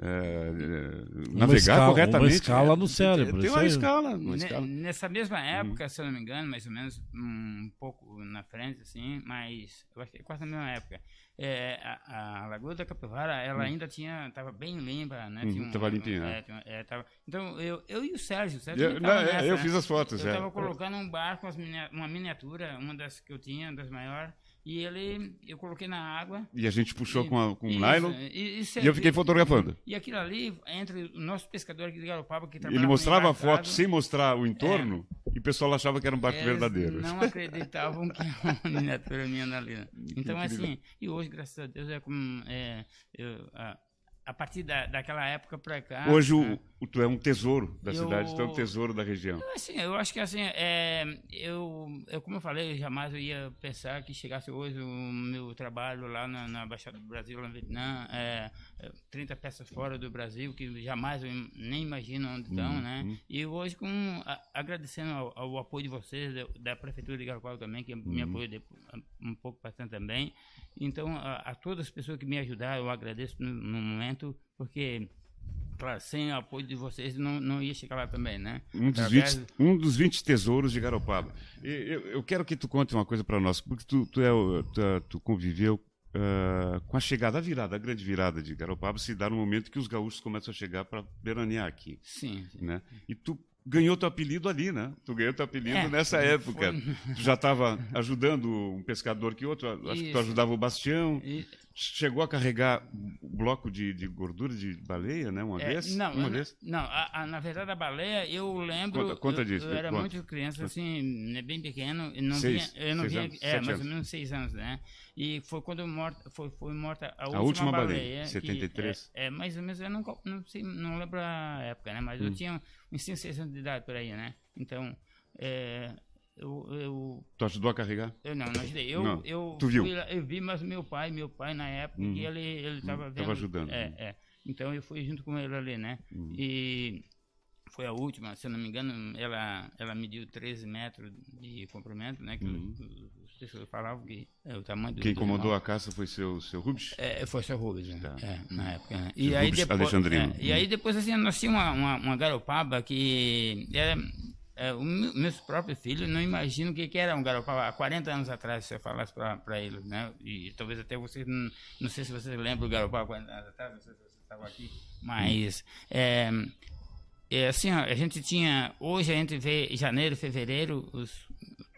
É, é, navegar
escala- uma
corretamente.
escala
é.
no cérebro,
Tem uma escala. Uma escala.
Nessa mesma época, se eu não me engano, mais ou menos um pouco na frente, assim, mas eu acho que é quase na mesma época. É, a, a Lagoa da Capivara, ela ainda tinha, estava bem limpa, né?
Uhum,
Tinha um-
tava limpinha, né?
é, tinha- é, tava- então, eu, eu e o Sérgio, o Sérgio
Eu, não,
nessa,
eu fiz as fotos.
Eu
é.
estava colocando um barco, uma miniatura, uma das que eu tinha, das maiores, E ele, eu coloquei na água.
E a gente puxou
e-
com, a, com um
isso,
nylon
e, isso
e eu
é-
fiquei fotografando.
E aquilo ali, entre o nosso pescador aqui de Garopaba, que
Ele
trabalhava
mostrava a foto sem mostrar o entorno e o pessoal achava que era um barco verdadeiro.
Não acreditavam que era uma miniatura minha ali. né? Então, assim, e hoje, graças a Deus, é como. É, eu, a, a partir da, daquela época pra cá.
Hoje o,
né,
o- tu é um tesouro da
Eu-
cidade, tu é um tesouro da região.
Assim, eu acho que assim, é, eu, eu, como eu falei, eu jamais eu ia pensar que chegasse hoje o meu trabalho lá na, na Baixada do Brasil, lá no Vietnã, é, é, 30 peças fora do Brasil, que jamais eu nem imagino onde estão,
Uhum.
né? E hoje, com, a- agradecendo ao, ao apoio de vocês, da, da Prefeitura de Garopaba também, que me
Uhum.
apoiou de- um pouco bastante também. Então, a, a todas as pessoas que me ajudaram, eu agradeço no, no momento, porque, claro, sem o apoio de vocês, não, não ia chegar lá também, né?
Um dos,
Através-
20, um dos 20 tesouros de Garopaba. Eu, eu quero que tu conte uma coisa para nós, porque tu, tu, é, tu, tu conviveu ah, com a chegada, a virada, a grande virada de Garopaba, se dá no momento que os gaúchos começam a chegar para veranear aqui.
Sim, sim.
né? E tu ganhou teu apelido ali, né? Tu ganhou teu apelido
É,
nessa época.
foi-
Tu já estava ajudando um pescador que outro, acho que tu
Isso.
ajudava o Bastião.
E-
Chegou a carregar bloco de, de gordura de baleia, né? Uma
é,
vez?
não,
Uma
eu-
vez?
não a, a- na verdade a baleia eu lembro.
Conta- conta
eu,
disso,
Eu era
conta.
muito criança, assim, né, bem pequeno. Não
Seis,
vinha, eu não vinha,
anos,
é, mais
anos.
ou menos seis anos, né? E foi quando morta, foi, foi morta a,
A
última,
última baleia,
baleia. que
73.
É, é, mais ou menos, eu não, não, sei, não lembro a época, né?
Hum.
Mas eu tinha uns 5, 6 anos de idade por aí, né? Então, é, eu, eu
Tu ajudou a carregar?
Eu não, não ajudei. Eu,
Não.
eu,
Tu viu?
lá- eu vi, mas meu pai, meu pai na época que ele ele estava
Uhum,
vendo.
tava ajudando.
É, é. Então eu fui junto com ele ali, né?
Uhum.
E foi a última, se eu não me engano, ela ela mediu 13 metros de comprimento, né? Que
Uhum.
Pessoas falavam que é o tamanho do
Quem
do
comandou
animal.
a caça foi seu, seu Rubens?
É, foi seu Rubens, né?
Tá.
É, na época, né?
Seu
E aí
Rubens
depois,
Alexandrino.
é, e aí depois, assim, nós tínhamos uma, uma, uma garopaba que era... É, o meu- meus próprios filhos não imaginam o que, que era um garopaba há 40 anos atrás, se eu falasse para eles, né? E talvez até vocês, não, não sei se vocês lembram do garopaba há 40 anos atrás, não sei se vocês estavam aqui, mas... É, é assim, ó, a gente tinha. Hoje a gente vê janeiro, fevereiro, os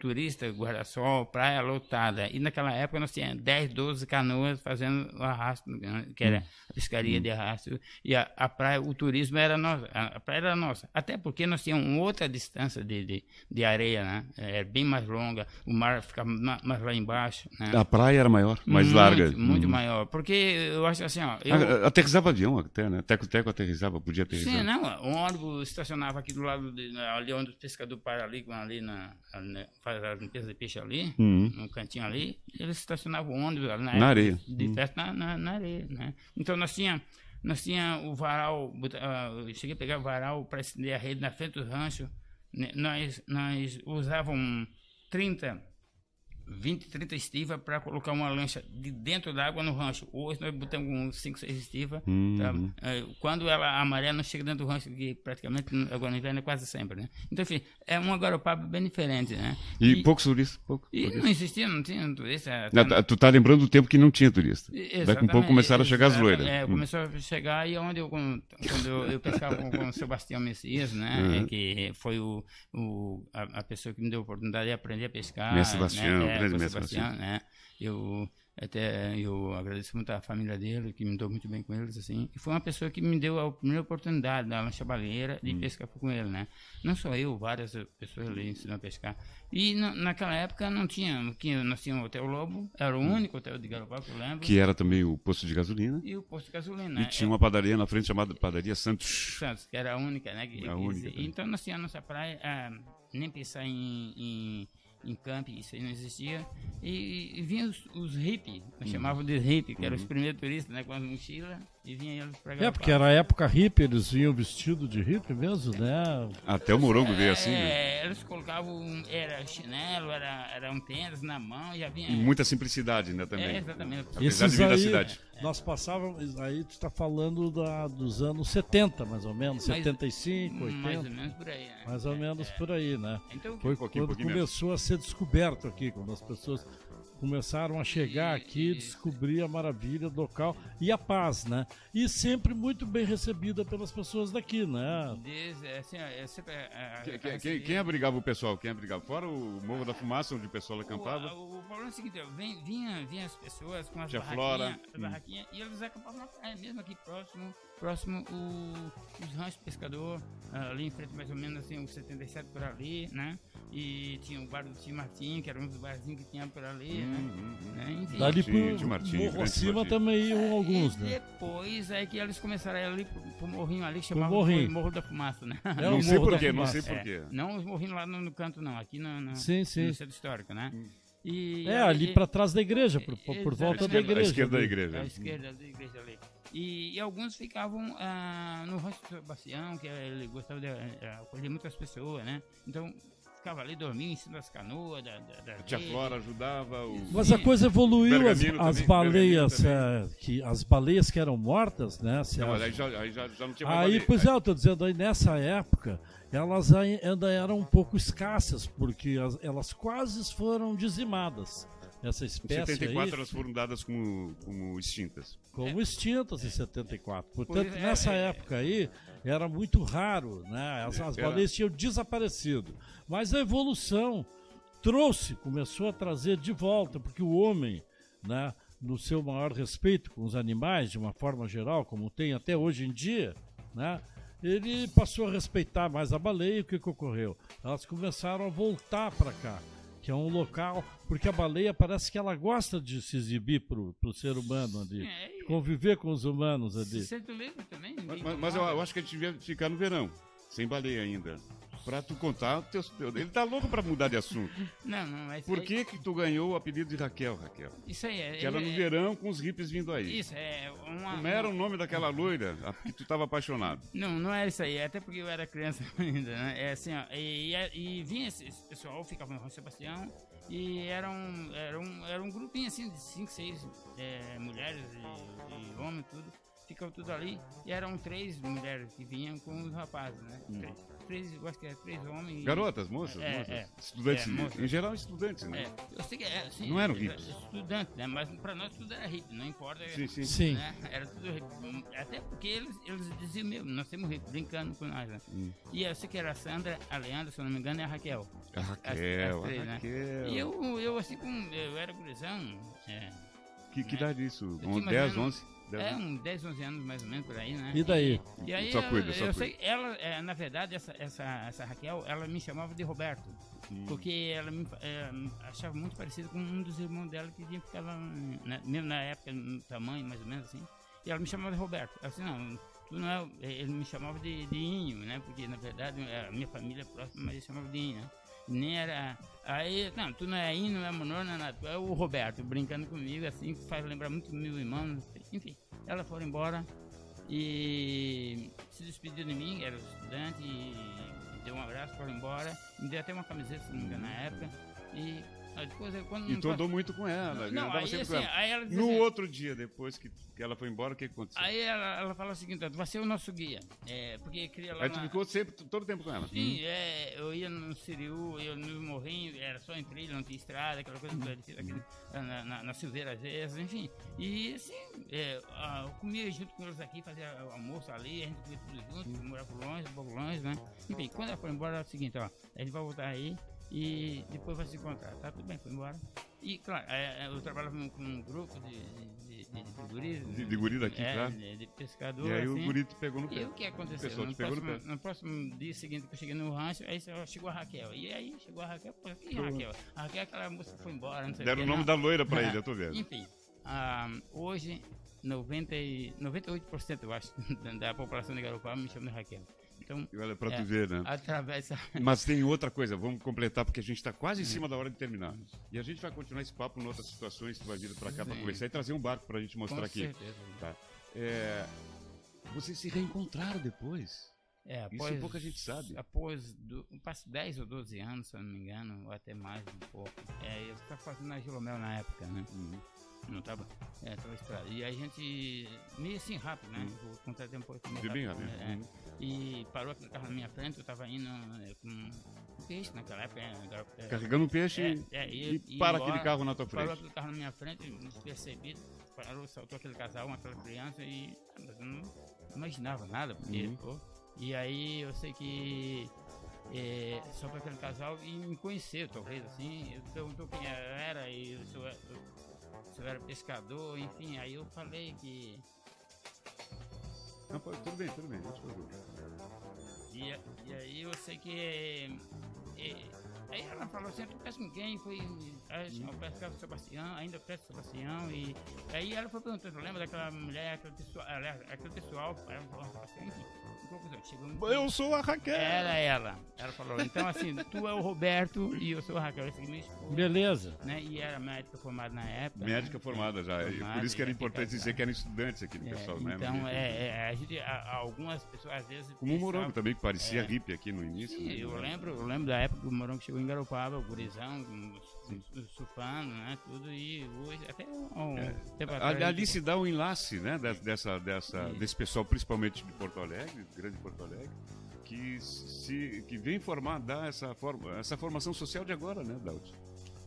turistas, guarda-sol, praia lotada. E naquela época nós tínhamos 10, 12 canoas fazendo o arrasto, né, que era a pescaria de arrasto. E a, a praia, o turismo era nossa. A, praia era nossa. Até porque nós tínhamos outra distância de, de, de areia, né? Era bem mais longa, o mar ficava ma- mais lá embaixo. Né?
A praia era maior, mais
Muito,
larga.
Muito
Uhum.
maior. Porque eu acho assim, ó. Eu,
Ah, Aterrissava avião até, né? Teco-teco aterrissava, podia aterrissar.
Sim, não, o ônibus estacionava aqui do lado, de, ali onde o pescador para ali, ali na, ali, né, faz a limpeza de peixe ali,
Uhum.
no cantinho ali, eles estacionavam o ônibus ali na,
Na areia.
de
Hum.
festa na, na, na areia, né? Então nós tinha, nós tinha o varal, ah, eu cheguei a pegar o varal para estender a rede na frente do rancho, né? nós, nós usávamos 30 20, 30 estivas para colocar uma lancha de dentro da água no rancho. Hoje nós botamos uns 5, 6 estivas.
Uhum.
tá? É, Quando ela, a maré não chega dentro do rancho, que praticamente agora no inverno é quase sempre, né? Então, enfim, é uma garopaba bem diferente, né?
E, poucos turistas. Pouco,
e não existia, não tinha turista.
Não, tá- tu tá lembrando do tempo que não tinha turista. Com um pouco começaram a chegar as loiras.
É,
Hum.
começou a chegar e onde eu, quando eu, eu pescava com, com o Sebastião Messias, né?
Uhum.
é, que foi o, o, a, a pessoa que me deu a oportunidade de aprender a pescar.
Mestre Sebastião,
né?
Grande mestre
Sebastião, né? Eu até eu agradeço muito a família dele, que me deu muito bem com eles, assim. E foi uma pessoa que me deu a primeira oportunidade da lancha baleeira
Hum.
de pescar com ele, né? Não só eu, várias pessoas ali ensinam a pescar. E na- naquela época não tinha, tinha- nós tínhamos o Hotel Lobo, era o único hotel de Garopaba que eu lembro.
Hum. Que era também o posto de gasolina.
E o posto de gasolina.
E
né?
tinha uma padaria na frente chamada Padaria Santos.
Santos, que era a única, né? que-
A
que-
única, né?
Então nós tínhamos a nossa praia, ah, nem pensar em, em, em camping, isso aí não existia. E, e vinham os, os hippies, nós
Uhum.
chamávamos de hippie, que eram os primeiros turistas, né? Com as mochilas, e vinham eles pra
É, porque era a época hippie, eles vinham vestido de hippie mesmo, né?
Até o Morongo veio assim, né?
É, eles colocavam, era chinelo, era, era um tênis na mão, já vinha...
E muita simplicidade, né, também.
É, exatamente.
Apesar de
Esses
vir da cidade.
nós passávamos, aí tu está falando da, dos anos 70, mais ou menos,
Mais-
75, 80,
Mais ou menos por aí, né?
mais ou menos por aí, né?
Então,
Foi
pouquinho,
quando
pouquinho
começou a ser descoberto aqui, quando as pessoas começaram a chegar aqui,
e-
descobrir a maravilha do local e a paz, né? E sempre muito bem recebida pelas pessoas daqui, né?
Desde, assim, é é,
Quem,
é,
quem-
é,
quem- quem abrigava o pessoal? Quem abrigava? Fora o Morro da Fumaça, onde o pessoal acampava.
O, o problema é o seguinte, vinha, vinha as pessoas com as
Tia
barraquinhas,
Flora,
as
hum.
e eles acampavam praia, mesmo aqui próximo, próximo o, os ranchos pescador, ah, ali em frente mais ou menos assim, o 77 por ali, né? E tinha o bar do Tio Martim, que era um dos barzinhos que tinha por ali,
Hum,
né?
hum, hum.
né? Enfim.
Dali pro
de Martim,
morro acima também iam alguns,
e
né?
depois é que eles começaram a ir ali pro, pro morrinho ali, que chamava
morrinho.
Morro da Fumaça, né?
É
não sei porquê, não sei
É,
porquê.
não os morrinhos lá no, no canto, não, aqui no, no,
Sim,
no centro histórico, né?
Hum.
E,
É, ali
e-
para trás da igreja, por, por
Exato.
volta da
esquerda- à
igreja.
esquerda da
ali.
igreja.
à esquerda da igreja ali. E, e alguns ficavam ah, no Rancho Sebastião, que ele gostava de eh, acolher muitas pessoas, né? Então ficava ali, dormia em cima das canoas, da, da, da
A tia. Flora ajudava. O...
Mas a coisa evoluiu, as, as baleias, eh, que as baleias que eram mortas, né?
Não, aí já, aí já, já não tinha mais
Aí,
baleia.
pois é, eu tô dizendo aí, nessa época, elas ai- ainda eram um pouco escassas, porque as- elas quase foram dizimadas. Essa
Em
espécie
74
aí,
elas foram dadas como, como extintas.
como extintas em 74. Portanto,
é,
nessa
é.
época aí, era muito raro, né? As, as baleias tinham desaparecido. Mas a evolução trouxe, começou a trazer de volta, porque o homem, né, no seu maior respeito com os animais, de uma forma geral, como tem até hoje em dia, né, ele passou a respeitar mais a baleia e o que, que ocorreu? Elas começaram a voltar para cá, que é um local, porque a baleia parece que ela gosta de se exibir para o ser humano ali,
É,
conviver com os humanos
se
ali.
sente livre também.
Mas, mas- mas eu acho que a gente devia ficar no verão, sem baleia ainda. Pra tu contar o teu. Ele tá louco pra mudar de assunto.
Não, não, mas
Por
é-
que que tu ganhou o apelido de Raquel, Raquel?
Isso aí é.
Que era no
é-
verão com os hippies vindo aí.
Isso, é uma.
Como era o nome daquela loira a que tu tava apaixonado?
Não, não é isso aí, até porque eu era criança ainda, né? É assim, ó, e, e, e vinha esse, pessoal, ficava no Sebastião, e era um, era um, era um grupinho assim de cinco, seis é, mulheres e, e homens, tudo. Ficavam tudo ali, e eram três mulheres que vinham com os rapazes, né? Três, três, eu acho que é três homens.
Garotas, moças,
É,
moças.
é.
Estudantes.
É, moças.
Em geral, estudantes, né?
É, eu sei que é, assim,
Não eram
é,
hippies.
Estudante, né? Mas pra nós tudo era hippie, não importa.
Sim, sim.
Sim.
né? Era tudo hippie. Até porque eles, eles diziam mesmo, nós temos hippie, brincando com nós, né?
Hum.
E eu sei que era a Sandra, a Leandra, se eu não me engano, e a Raquel.
A
As-
Raquel,
as três,
a
né?
Raquel.
E eu, eu assim, como eu era gurizão, é,
Que, que idade isso?
tinha mais
10,
ou menos-
11? 10,
é uns 10, 11 anos mais ou menos por aí, né?
E daí?
E aí
Só cuida, só
eu sei, ela, é, na verdade, essa, essa, essa Raquel, ela me chamava de Roberto.
Hum.
Porque ela me é, achava muito parecido com um dos irmãos dela que ficava, né, mesmo na época, no tamanho, mais ou menos assim. E ela me chamava de Roberto. Disse, não, tu não é. o-" Ele me chamava de, de Inho, né? Porque na verdade a minha família é próxima, mas ele chamava de Inho, né? Nem era. Aí, não, tu não é Inho, não é Monor, não é nada. Tu é o Roberto, brincando comigo, assim, que faz lembrar muito meu irmão. Enfim, ela foi embora e se despediu de mim, era estudante, e deu um abraço, foi embora. Me deu até uma camiseta, se não me engano, na época. E
E tu andou muito com ela,
Não,
andava
aí, assim,
com ela.
ela
No
assim,
outro dia, depois que, que ela foi embora, o que aconteceu?
Aí ela, ela fala o seguinte, tu vai ser o nosso guia. É, porque queria lá
Aí tu
na-
ficou sempre, todo tempo com ela.
Sim, é, eu ia no Siriu, eu no Morrinho, era só em trilha, não tinha estrada, aquela coisa parecida aquele, na, na, na Silveira vezes, enfim. E assim, é, eu comia junto com eles aqui, fazia almoço ali, a gente comia tudo junto, morava longe, um pouco longe, né? Enfim, quando ela foi embora, é o seguinte, ó, a gente vai voltar aí e depois vai se encontrar, tá? Tudo bem, foi embora. E, claro, é, é, eu trabalhava com, com um grupo de, de, de, de, guris,
De- de guri daqui,
é,
claro.
de, de pescador,
E aí
assim.
o guri te pegou no
E
pé.
o que aconteceu?
pessoal
No
te pegou no
próximo,
pé.
no próximo dia seguinte que eu cheguei no rancho, aí chegou a Raquel. E aí chegou a Raquel, pô, que Raquel? A Raquel é aquela moça que foi embora, não sei
Deram
o
o nome
não.
da loira pra ele, eu tô vendo.
Enfim, ah, hoje 90 e, 98% eu acho da, da população de Garopaba me chama de Raquel. Então,
Olha, pra
É.
tu ver, né?
através da-
Mas tem outra coisa, vamos completar, porque a gente está quase em cima da hora de terminar. E a gente vai continuar esse papo em outras situações, tu vai vir pra cá
Sim.
conversar e trazer um barco pra gente
com
mostrar aqui.
certeza.
Tá? É, vocês se reencontraram depois.
É,
Isso
após,
pouca gente sabe.
Após do, passo 10 ou 12 anos, se eu não me engano, ou até mais um pouco. É, eu estava fazendo a Gilomel na época, né?
Uhum.
Não tava, é, tava estrada. E a gente, meio assim rápido, né? Vou contar até um pouco.
De bem rápido.
né? É. E parou aquele carro na minha frente, eu tava indo é, com peixe naquela época. é, agora- é,
Carregando peixe
é, é,
e,
e- e
para
embora,
aquele carro na tua
Parou
frente.
aquele carro na minha frente, despercebido, parou, saltou aquele casal, aquela criança e eu não imaginava nada, porque,
Uhum.
pô, e aí eu sei que é, só para aquele casal e me conheceu, talvez, assim, ele perguntou quem eu era e se eu, se eu era pescador, enfim, aí eu falei que
Não, pode- tudo bem, tudo bem. não te preocupe.
E, e aí eu sei que. é, aí ela falou assim, tu pesca com quem? Foi. Aí eu pescava com o Sebastião, ainda pesco com o Sebastião. E aí ela foi perguntando, lembra daquela mulher, aquele pessoal, aquele pessoal, ela falou, Sebastião, enfim,
Eu sou a Raquel.
Era ela. Ela falou, então assim, tu é o Roberto e eu sou a Raquel, esse é.
Beleza.
Né? E era médica formada na época.
Médica
né?
formada já. e
Formada,
Por isso que era importante
casada.
dizer que eram estudantes aqui do
É,
pessoal, né?
então, é, é, a gente, a- a- algumas pessoas às vezes.
Como o Morongo
pensavam-
também, que parecia
É.
hippie aqui no início.
Sim,
né?
eu lembro, eu lembro da época que o Morongo chegou em Garopaba, o gurizão, surfando, né, tudo, e hoje, até um
É.
tempo atrás...
Ali se dá um enlace, né, de- dessa, dessa,
Isso.
desse pessoal, principalmente de Porto Alegre, grande Porto Alegre, que, se, que vem formar, dar essa, forma, essa formação social de agora, né, Daud?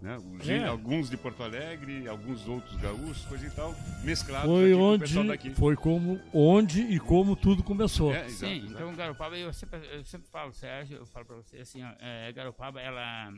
Né? o gen-
É.
Alguns de Porto Alegre, alguns outros gaúchos, coisa e tal, mesclados
Foi
aqui com o pessoal
onde,
daqui.
foi como, onde e como tudo começou.
É, exato,
Sim,
exato.
então Garopaba, eu sempre, eu sempre falo, Sérgio, eu falo pra você assim, ó, é, Garopaba, ela,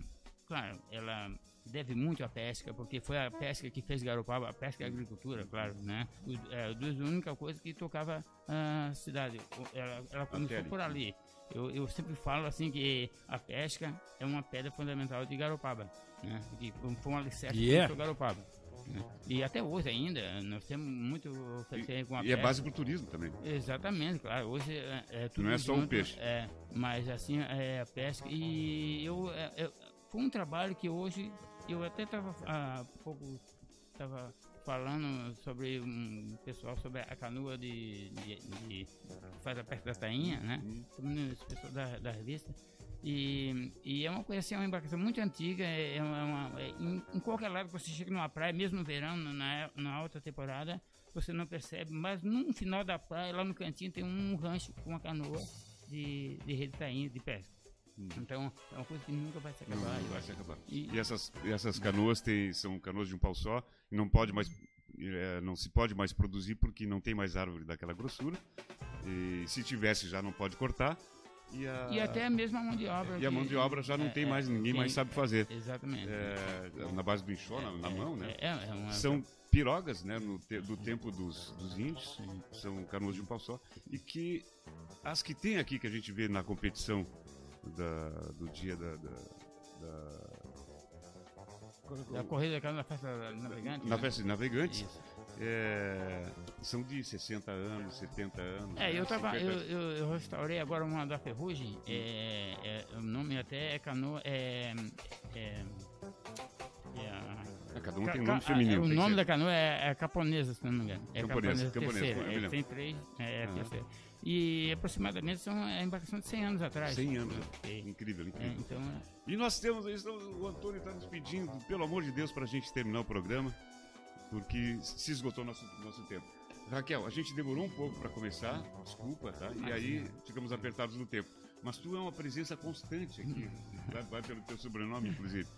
claro, ela deve muito à pesca, porque foi a pesca que fez Garopaba, a pesca e a agricultura, claro, né? É, duas- a única coisa que tocava a cidade, ela, ela começou por ali. Eu, eu sempre falo assim que a pesca é uma pedra fundamental de Garopaba, né? Que foi um alicerce
E
que
é.
começou Garopaba. né? E até hoje ainda, nós temos muito oferecer com a
E é
pesca.
base pro turismo também.
Exatamente, claro. Hoje é, é tudo
Não é só o
junto,
peixe.
É, mas assim, é a pesca. E eu, é, é, foi um trabalho que hoje, eu até estava há pouco estava falando sobre um pessoal sobre a canoa de, de, de que faz a pesca da tainha, né? Sobre esse pessoal da, da revista. E, e é uma coisa assim, é uma embarcação muito antiga. É, é uma, uma- é- em, em qualquer lado que você chega numa praia, mesmo no verão, na, na alta temporada, você não percebe, mas no final da praia, lá no cantinho, tem um rancho com uma canoa de, de rede tainha, de pesca. Então, é uma coisa que nunca vai se acabar.
não vai se acabar.
E-
E essas, e essas canoas têm, são canoas de um pau só, e não pode mais. eh, não se pode mais produzir porque não tem mais árvore daquela grossura. E se tivesse já não pode cortar. E, a,
E até mesmo a mão de obra.
e a mão de obra já não
é,
tem
é,
mais, ninguém
tem-
mais sabe fazer.
Exatamente.
É, na base do enxó, na, na
É,
mão, né?
É, é uma,
São pirogas, né, no te- do tempo dos, dos índios, são canoas de um pau só, e que as que tem aqui que a gente vê na competição da- do dia da, da- da-
da corrida da canoa da festa navegante.
na
né?
festa de navegantes,
Isso.
É, são de 60 anos, 70 anos.
É,
né,
eu, tava,
50
eu, eu, eu restaurei agora uma da Ferrugem, é, é, o nome até é canoa, é, é, é a-
É, cada um tem um nome feminino.
O nome da canoa é, é caponesa, se não me engano. É
Camponesa,
camponesa, terceira. É, tem três, é, a
Aham.
terceira. E aproximadamente são a embarcação de 100 anos atrás.
100 anos.
É,
Incrível,
é,
incrível.
então, é,
E nós temos, estamos- o Antônio está nos pedindo, pelo amor de Deus, para a gente terminar o programa, porque se esgotou nosso, nosso tempo. Raquel, a gente demorou um pouco para começar, desculpa, tá? E aí ficamos apertados no tempo. Mas tu é uma presença constante aqui, vai, vai pelo teu sobrenome, inclusive.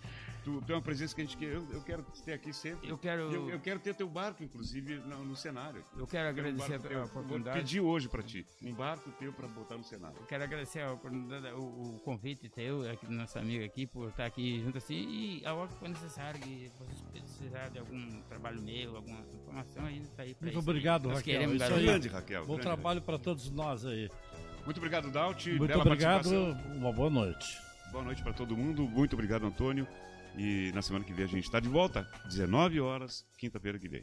Tu, tu é uma presença que a gente quer, eu, eu quero ter aqui sempre.
eu quero,
Eu, eu quero ter teu barco, inclusive, no, no cenário.
eu quero
Quero um
agradecer
barco
a, a
Vou
oportunidade.
pedir hoje para ti, um barco teu para botar no cenário.
Eu quero agradecer a oportunidade, o, o convite teu, aqui, do nosso amigo aqui, por estar aqui junto assim. E a hora que for necessário, que vocês precisarem de algum trabalho meu, alguma informação, a gente está aí para
Muito
isso.
obrigado,
Nós
Raquel.
queremos
Isso aí.
Grande, Raquel.
Bom
grande,
trabalho para todos nós aí.
Muito obrigado, Daut.
Muito
Bela
obrigado, uma boa noite.
Boa noite para todo mundo. Muito obrigado, Antônio. E na semana que vem a gente está de volta, 19 horas, quinta-feira que vem.